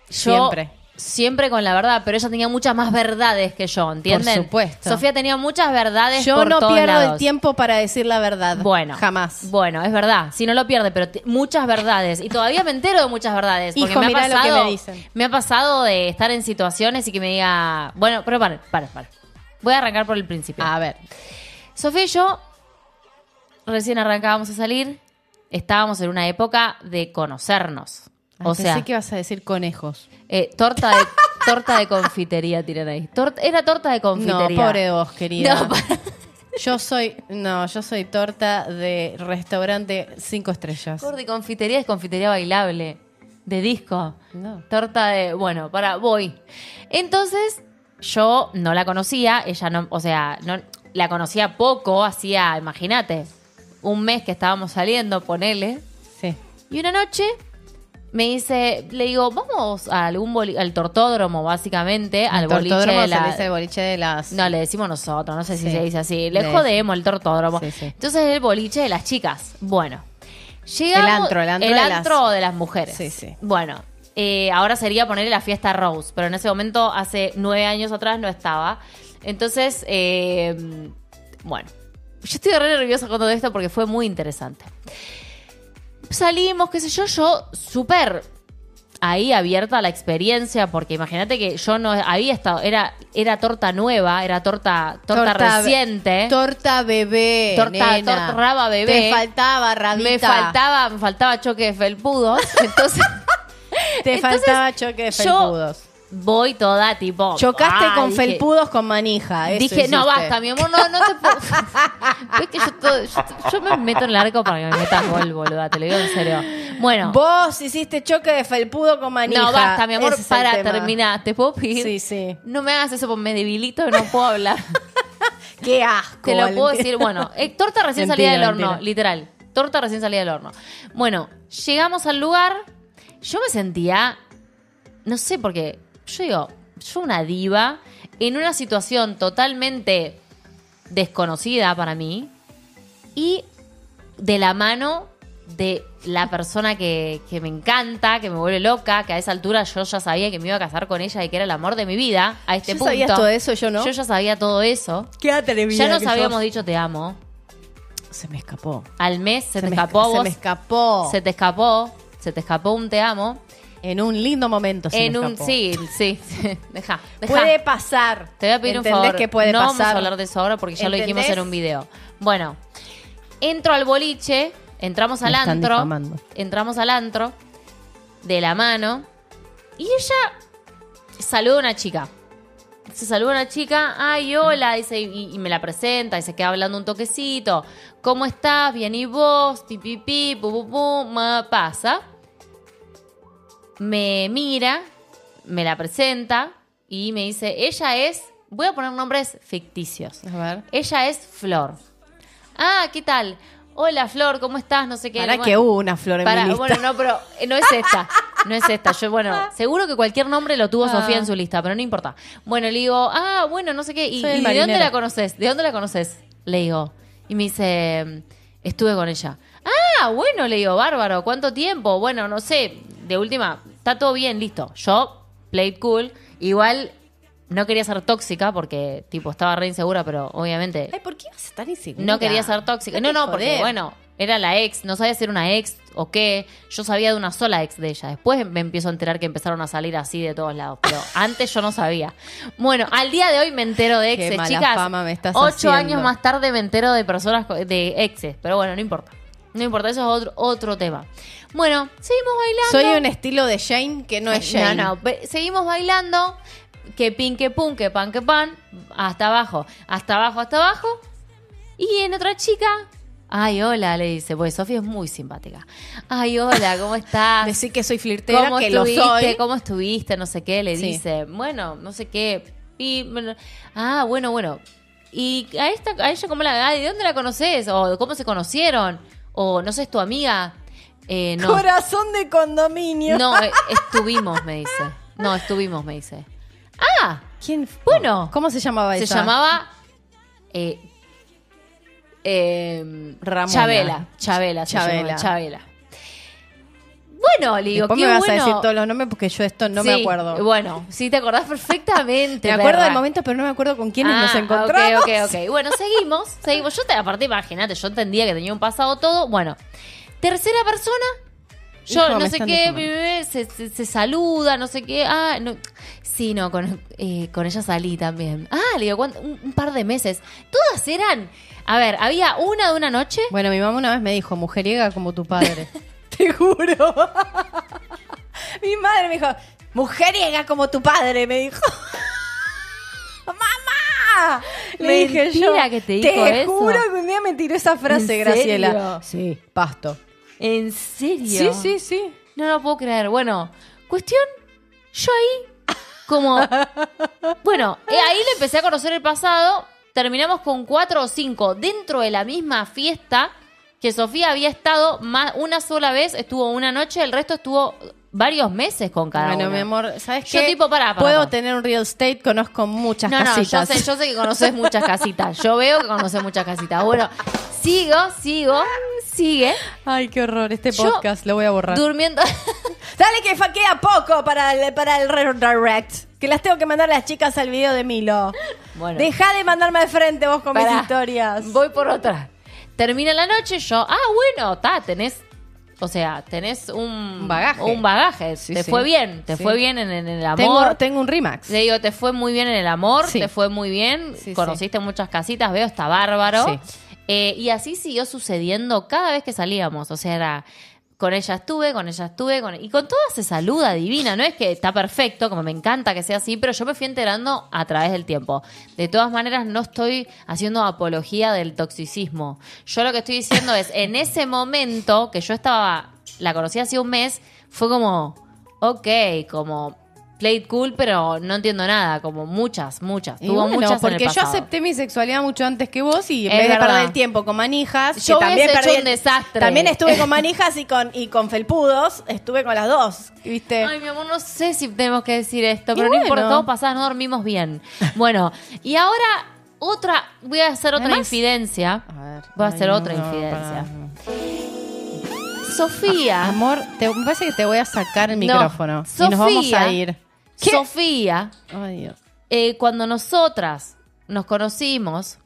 Yo Siempre. Siempre con la verdad, pero ella tenía muchas más verdades que yo, ¿entienden? Por supuesto. Sofía tenía muchas verdades Yo por no todos pierdo lados. el tiempo para decir la verdad. Bueno. Jamás. Bueno, es verdad. Si no lo pierde, pero muchas verdades. Y todavía me entero de muchas verdades. Porque Hijo, me ha mirá lo que pasado, me dicen. me ha pasado de estar en situaciones y que me diga. Bueno, pero para, para, para. Voy a arrancar por el principio. A ver. Sofía y yo recién arrancábamos a salir. Estábamos en una época de conocernos. O Ay, sea, que ibas a decir conejos. eh, torta de torta de confitería tiran ahí. Era torta de No, confitería. pobre vos, querida. No, Yo soy, no, yo soy torta de restaurante cinco estrellas. Torta de confitería es confitería bailable. De disco. No. Torta de. Bueno, para, voy. Entonces, yo no la conocía. Ella no. O sea, no, la conocía poco. Hacía, imagínate, un mes que estábamos saliendo, ponele. Sí. Y una noche me dice, le digo, vamos a algún boli- al tortódromo, básicamente, al boliche Tortódromo de se la. le dice el boliche de las. No, le decimos nosotros, no sé si Sí. se dice así. Le Le jodemos el tortódromo. Sí, sí. Entonces el boliche de las chicas. Bueno. Llegamos, El antro, el antro el de las- antro de las mujeres. Sí, sí. Bueno, eh, ahora sería ponerle la fiesta Rose, pero en ese momento, hace nueve años atrás, no estaba. Entonces, eh, bueno, yo estoy re nerviosa con todo esto porque fue muy interesante. Salimos, qué sé yo, yo súper ahí abierta la experiencia, porque imagínate que yo no había estado, era, era torta nueva, era torta, torta, reciente. Torta bebé. Torta- nena. torta raba bebé. Te faltaba, rabita. me faltaba, me faltaba choque de felpudos. Entonces, Te entonces, faltaba choque de yo felpudos. Voy toda tipo. Chocaste ah, con dije- felpudos con manija. eso Dije, no, basta, mi amor, no, no te puedo. Es que yo, todo- yo, yo me meto en el arco para que me metas gol, boluda, te lo digo en serio. Bueno, Vos hiciste choque de felpudo con manija. no, basta, mi amor, Ese para terminar. ¿Te puedo pedir? Sí, sí. No me hagas eso porque me debilito y no puedo hablar. Qué asco. Te lo puedo decir. Bueno, eh, torta recién Mentira, salida del horno, literal. Torta recién salida del horno. Bueno, llegamos al lugar. Yo me sentía, no sé por qué, yo digo, yo una diva en una situación totalmente desconocida para mí y de la mano de la persona que, que me encanta, que me vuelve loca, que a esa altura yo ya sabía que me iba a casar con ella y que era el amor de mi vida, a este ¿Ya punto. sabías todo eso? Yo no. Yo ya sabía todo eso. Qué atrevida Ya nos habíamos sos. dicho te amo. Se me escapó. Al mes se, te me escapó esca- vos. Se me escapó. Se te escapó. Se te escapó un te amo. En un lindo momento se en me un. escapó. Sí, sí. Deja. deja. Puede pasar. Te voy a pedir un ¿Entendés favor. que puede no pasar? vamos a hablar de eso ahora porque ya lo dijimos en un video. Bueno, entro al boliche, entramos al Me están antro. difamando. Entramos al antro de la mano y ella saluda a una chica. Se saluda a una chica, ay, hola, dice, y, y me la presenta y se queda hablando un toquecito. ¿Cómo estás? Bien, ¿y vos? Pi, pi, pi, pu, pu, pu, ma, pasa. Me mira, me la presenta y me dice, ella es, voy a poner nombres ficticios. A ver. Ella es Flor. Ah, ¿qué tal? Hola, Flor, ¿cómo estás? No sé qué. Para Bueno, que hubo una flor en para- mi lista. bueno, no, pero eh, no es esta. No es esta. Yo, bueno, seguro que cualquier nombre lo tuvo Ah. Sofía en su lista, pero no importa. Bueno, le digo, ah, bueno, no sé qué. ¿Y, y de dónde la conoces? ¿De dónde la conoces? Le digo. Y me dice, estuve con ella. Ah, bueno, le digo, bárbaro, ¿cuánto tiempo? Bueno, no sé, de última, está todo bien, listo. Yo, played cool, igual no quería ser tóxica porque, tipo, estaba re insegura, pero obviamente Ay, ¿por qué vas a estar insegura? no quería ser tóxica. No, no, porque, bueno, era la ex, no sabía si era una ex o qué. Yo sabía de una sola ex de ella. Después me empiezo a enterar que empezaron a salir así de todos lados, pero antes yo no sabía. Bueno, al día de hoy me entero de Qué exes, mala chicas. fama me estás ocho haciendo. años más tarde me entero de personas, de exes, pero bueno, no importa. No importa, eso es otro, otro tema. Bueno, seguimos bailando. Soy un estilo de Shane que no es Shane. No, no, seguimos bailando. Que pin, que pum, que pan, que pan. Hasta abajo, hasta abajo, hasta abajo. Y en otra chica. Ay, hola, le dice. Pues Sofía es muy simpática. Ay, hola, ¿cómo estás? Decir que soy flirtera, ¿Cómo que lo estuviste? soy. ¿Cómo estuviste? No sé qué, le Sí. dice. Bueno, no sé qué. Y, bueno, ah, bueno, bueno. ¿Y a esta, a ella cómo la, de dónde la conoces? ¿O cómo se conocieron? ¿O no sé, es tu amiga? Eh, no. Corazón de condominio. No, eh, estuvimos, me dice. No, estuvimos, me dice. Ah, ¿Quién? fue? Bueno. ¿Cómo se llamaba se esa? llamaba eh, eh, Ramona. Chabela. Chabela, se Chabela. Chabela. Bueno, le digo, Después qué me vas bueno. a decir todos los nombres porque yo esto no me acuerdo. Bueno, sí te acordás perfectamente. me acuerdo del momento, pero no me acuerdo con quiénes Ah, nos encontramos. Ok, ok, ok. Bueno, seguimos, seguimos. Yo te, aparte, imagínate, yo entendía que tenía un pasado todo. Bueno, tercera persona. Yo Hijo, no sé qué, mi bebé se, se- se saluda, no sé qué. Ah, no. Sí, no, con, eh, con ella salí también. Ah, le digo, ¿cuánto? Un, un par de meses. Todas eran. A ver, había una de una noche. Bueno, mi mamá una vez me dijo, mujeriega como tu padre. Te juro. mi madre me dijo, mujeriega como tu padre, me dijo. ¡Mamá! Le dije yo. Que te dijo eso. juro que un día me tiró esa frase, ¿En Graciela. serio? Sí, pasto. ¿En serio? Sí, sí, sí. No lo puedo creer. Bueno, cuestión, yo ahí, como... Bueno, eh, ahí le empecé a conocer el pasado, terminamos con cuatro o cinco dentro de la misma fiesta que Sofía había estado más, una sola vez, estuvo una noche, el resto estuvo varios meses con cada bueno, una. mi amor, ¿sabes Yo qué? tipo, pará, pará, Puedo tener un real estate, conozco muchas No, no, yo casitas. sé, yo sé que conoces muchas casitas. Yo veo que conoces muchas casitas. Bueno, sigo, sigo, sigue. Ay, qué horror, este Yo- podcast lo voy a borrar. Durmiendo. Dale que fa- queda poco para el, para el redirect. Que las tengo que mandar las chicas al video de Milo. Bueno. Deja de mandarme de frente vos con mis historias. Voy por otra. Termina la noche, yo, ah, bueno, está, tenés, o sea, tenés un, bagaje. Un bagaje. Sí, te sí. fue bien, te Sí. fue bien en, en el amor. Tengo, tengo un Remax. Le digo, te fue muy bien en el amor, te fue muy bien, conociste muchas casitas, veo, está bárbaro. Sí. Eh, y así siguió sucediendo cada vez que salíamos. O sea, era con ella estuve, con ella estuve, con... y con todas se saluda divina. No es que está perfecto, como me encanta que sea así, pero yo me fui enterando a través del tiempo. De todas maneras, no estoy haciendo apología del toxicismo. Yo lo que estoy diciendo es, en ese momento que yo estaba, la conocí hace un mes, fue como, ok, como played cool, pero no entiendo nada, como muchas, muchas. Y Tuvo bueno, muchas en el porque yo pasado. acepté mi sexualidad mucho antes que vos y en Es vez de verdad. perder el tiempo con manijas, Yo que también hubiese perdí hecho el- un desastre. También estuve con manijas y con y con felpudos, estuve con las dos, ¿viste? Ay, mi amor, no sé si tenemos que decir esto, pero no bueno. importa, todo pasado, no dormimos bien. Bueno, y ahora otra, voy a hacer otra Además- infidencia. A ver. Voy a hacer otra infidencia. Sofía. Amor, te- me parece que te voy a sacar el No, micrófono y nos vamos Sofía. a ir. ¿Qué? Sofía, Ay, Dios. eh, cuando nosotras nos conocimos,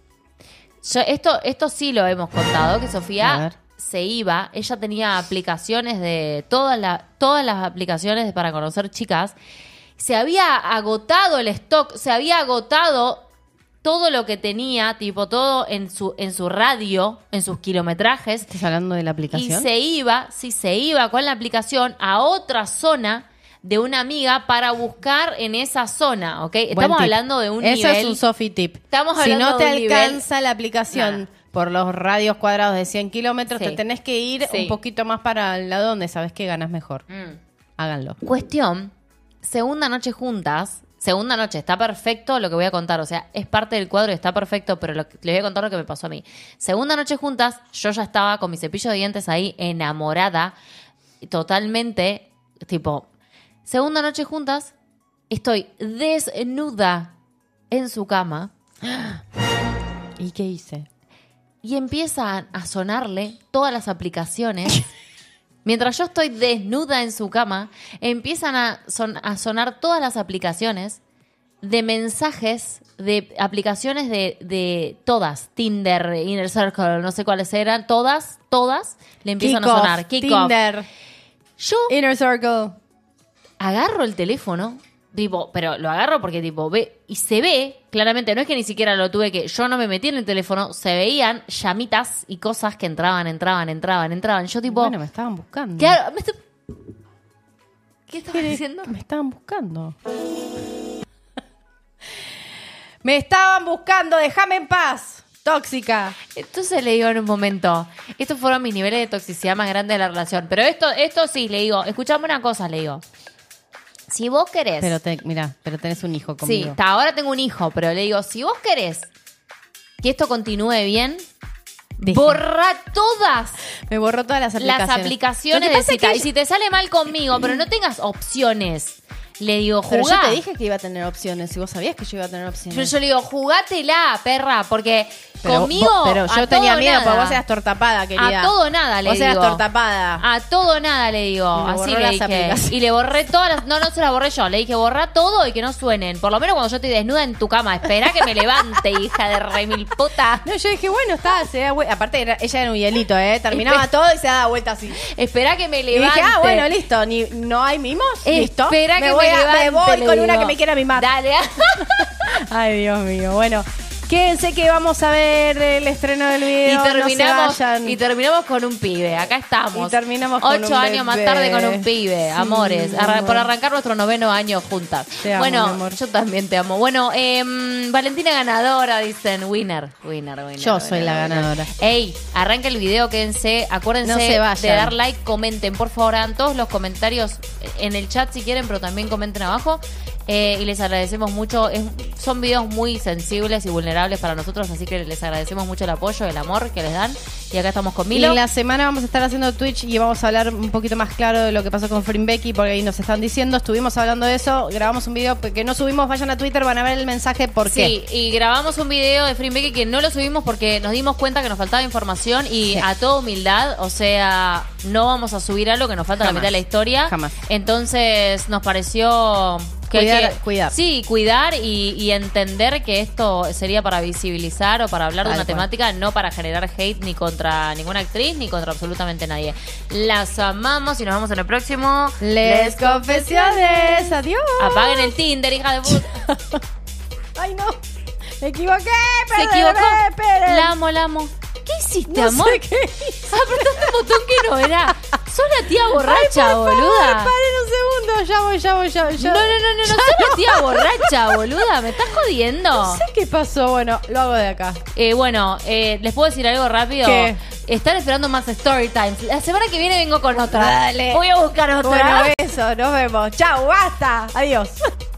yo- esto, esto sí lo hemos contado, que A Sofía ver. se iba, ella tenía aplicaciones de todas, la- todas las aplicaciones para conocer chicas, se había agotado el stock, se había agotado todo lo que tenía, tipo todo en su, en su radio, en sus kilometrajes, ¿Estás hablando de la y aplicación? se iba, sí, se iba con la aplicación a otra zona de una amiga para buscar en esa zona, ¿ok? Estamos hablando de un Eso nivel... es un Sofi tip. Estamos si hablando no te de un nivel- alcanza la aplicación por los radios cuadrados de 100 kilómetros, Sí. te tenés que ir Sí. un poquito más para el lado donde sabes que ganas mejor. Mm. Háganlo. Cuestión, segunda noche juntas, segunda noche, está perfecto lo que voy a contar, o sea, es parte del cuadro y está perfecto, pero lo que- les voy a contar lo que me pasó a mí. Segunda noche juntas, yo ya estaba con mi cepillo de dientes ahí, enamorada, totalmente, tipo, segunda noche juntas, estoy desnuda en su cama ¿Y qué hice? y empiezan a sonarle todas las aplicaciones. Mientras yo estoy desnuda en su cama, empiezan a, son- a sonar todas las aplicaciones de mensajes, de aplicaciones de, de todas, Tinder, Inner Circle, no sé cuáles eran, todas, todas, le empiezan a sonar. Kickoff. Tinder, Yo Inner Circle. Agarro el teléfono, tipo, pero lo agarro porque tipo ve y se ve, claramente, no es que ni siquiera lo tuve que, yo no me metí en el teléfono, se veían llamitas y cosas que entraban, entraban, entraban, entraban. Yo tipo, Bueno, me estaban buscando. claro, me estoy- ¿Qué estabas diciendo? Me estaban buscando. me estaban buscando, déjame en paz. Tóxica. Entonces le digo en un momento, estos fueron mis niveles de toxicidad más grandes de la relación. Pero esto, esto sí, le digo, escuchame una cosa, le digo. Si vos querés. Pero te, mira, pero tenés un hijo sí, conmigo. hasta ahora tengo un hijo, pero le digo, si vos querés que esto continúe bien, borra todas Me borró todas las aplicaciones. las aplicaciones de cita. que Y si te sale mal conmigo, pero no tengas opciones, le digo, Pero jugá. yo te dije que iba a tener opciones. Y vos sabías que yo iba a tener opciones. Yo, yo le digo, jugátela, perra, porque Pero conmigo. vos- pero yo a tenía todo miedo, nada. porque vos eras tortapada, querida. A todo nada le Vos digo. eras tortapada. A todo nada le digo. Y me Así le las dije. Y le borré todas las. No, no se las borré yo. Le dije, borra todo y que no suenen. Por lo menos cuando yo estoy desnuda en tu cama. Espera que me levante, hija de re mil puta. No, yo dije, bueno, está, se da vuelta. Aparte, era- ella era un hielito, ¿eh? Terminaba todo y se daba vuelta así. Espera que me Y levante. dije, ah, bueno, listo. Ni, ¿No hay mimos? ¿Listo? Espera me que voy me. Me voy con una que me quiera mimar. Dale. Ay, Dios mío. Bueno, quédense que vamos a ver el estreno del Y video. terminamos, no se vayan. y terminamos con un pibe. Acá estamos. Y terminamos con Ocho un años más tarde con un pibe. Sí, amores. amor. por arrancar nuestro noveno año juntas. Te amo, bueno, mi amor. yo también te amo. Bueno, em, Valentina ganadora, dicen. Winner. Winner, winner. Yo winner, soy la winner. ganadora. Ey, arranca el video, quédense. Acuérdense No de dar like, comenten. Por favor, hagan todos los comentarios en el chat si quieren, pero también comenten abajo. Eh, y les agradecemos mucho. Es- son videos muy sensibles y vulnerables para nosotros, así que les agradecemos mucho el apoyo, el amor que les dan. Y acá estamos con Y Milo. en la semana vamos a estar haciendo Twitch y vamos a hablar un poquito más claro de lo que pasó con Becky porque ahí nos están diciendo, estuvimos hablando de eso, grabamos un video que no subimos, vayan a Twitter, van a ver el mensaje por qué. Sí, y grabamos un video de Frimbecky que no lo subimos porque nos dimos cuenta que nos faltaba información y Sí. a toda humildad, o sea, no vamos a subir algo que nos falta la Jamás. mitad de la historia. Jamás. Entonces nos pareció que Cuidar- que- cuidar. Sí, cuidar y, y entender que esto sería para visibilizar o para hablar de una cual. temática, no para generar hate ni contra ninguna actriz ni contra absolutamente nadie. Las amamos y nos vemos en el próximo. Les confesiones, adiós. Apaguen el Tinder, hija de puta. Ay, no. Me equivoqué, Se perdón, equivocó. esperen. La amo, la amo. ¿Qué hiciste, No amor? sé qué hice. Apretaste un botón que no era. Sos la tía Ay, borracha, por boluda. Favor, paren un segundo, ya voy, ya voy, ya voy. ya no, no, no, no, no, sos la tía borracha, boluda. ¿Me estás jodiendo? No sé qué pasó, bueno, lo hago de acá. Eh, bueno, eh, ¿les puedo decir algo rápido? ¿Qué? Están esperando más story times. La semana que viene vengo con otra. Dale. Voy a buscar otra. Bueno, eso, nos vemos. Chao, basta. Adiós.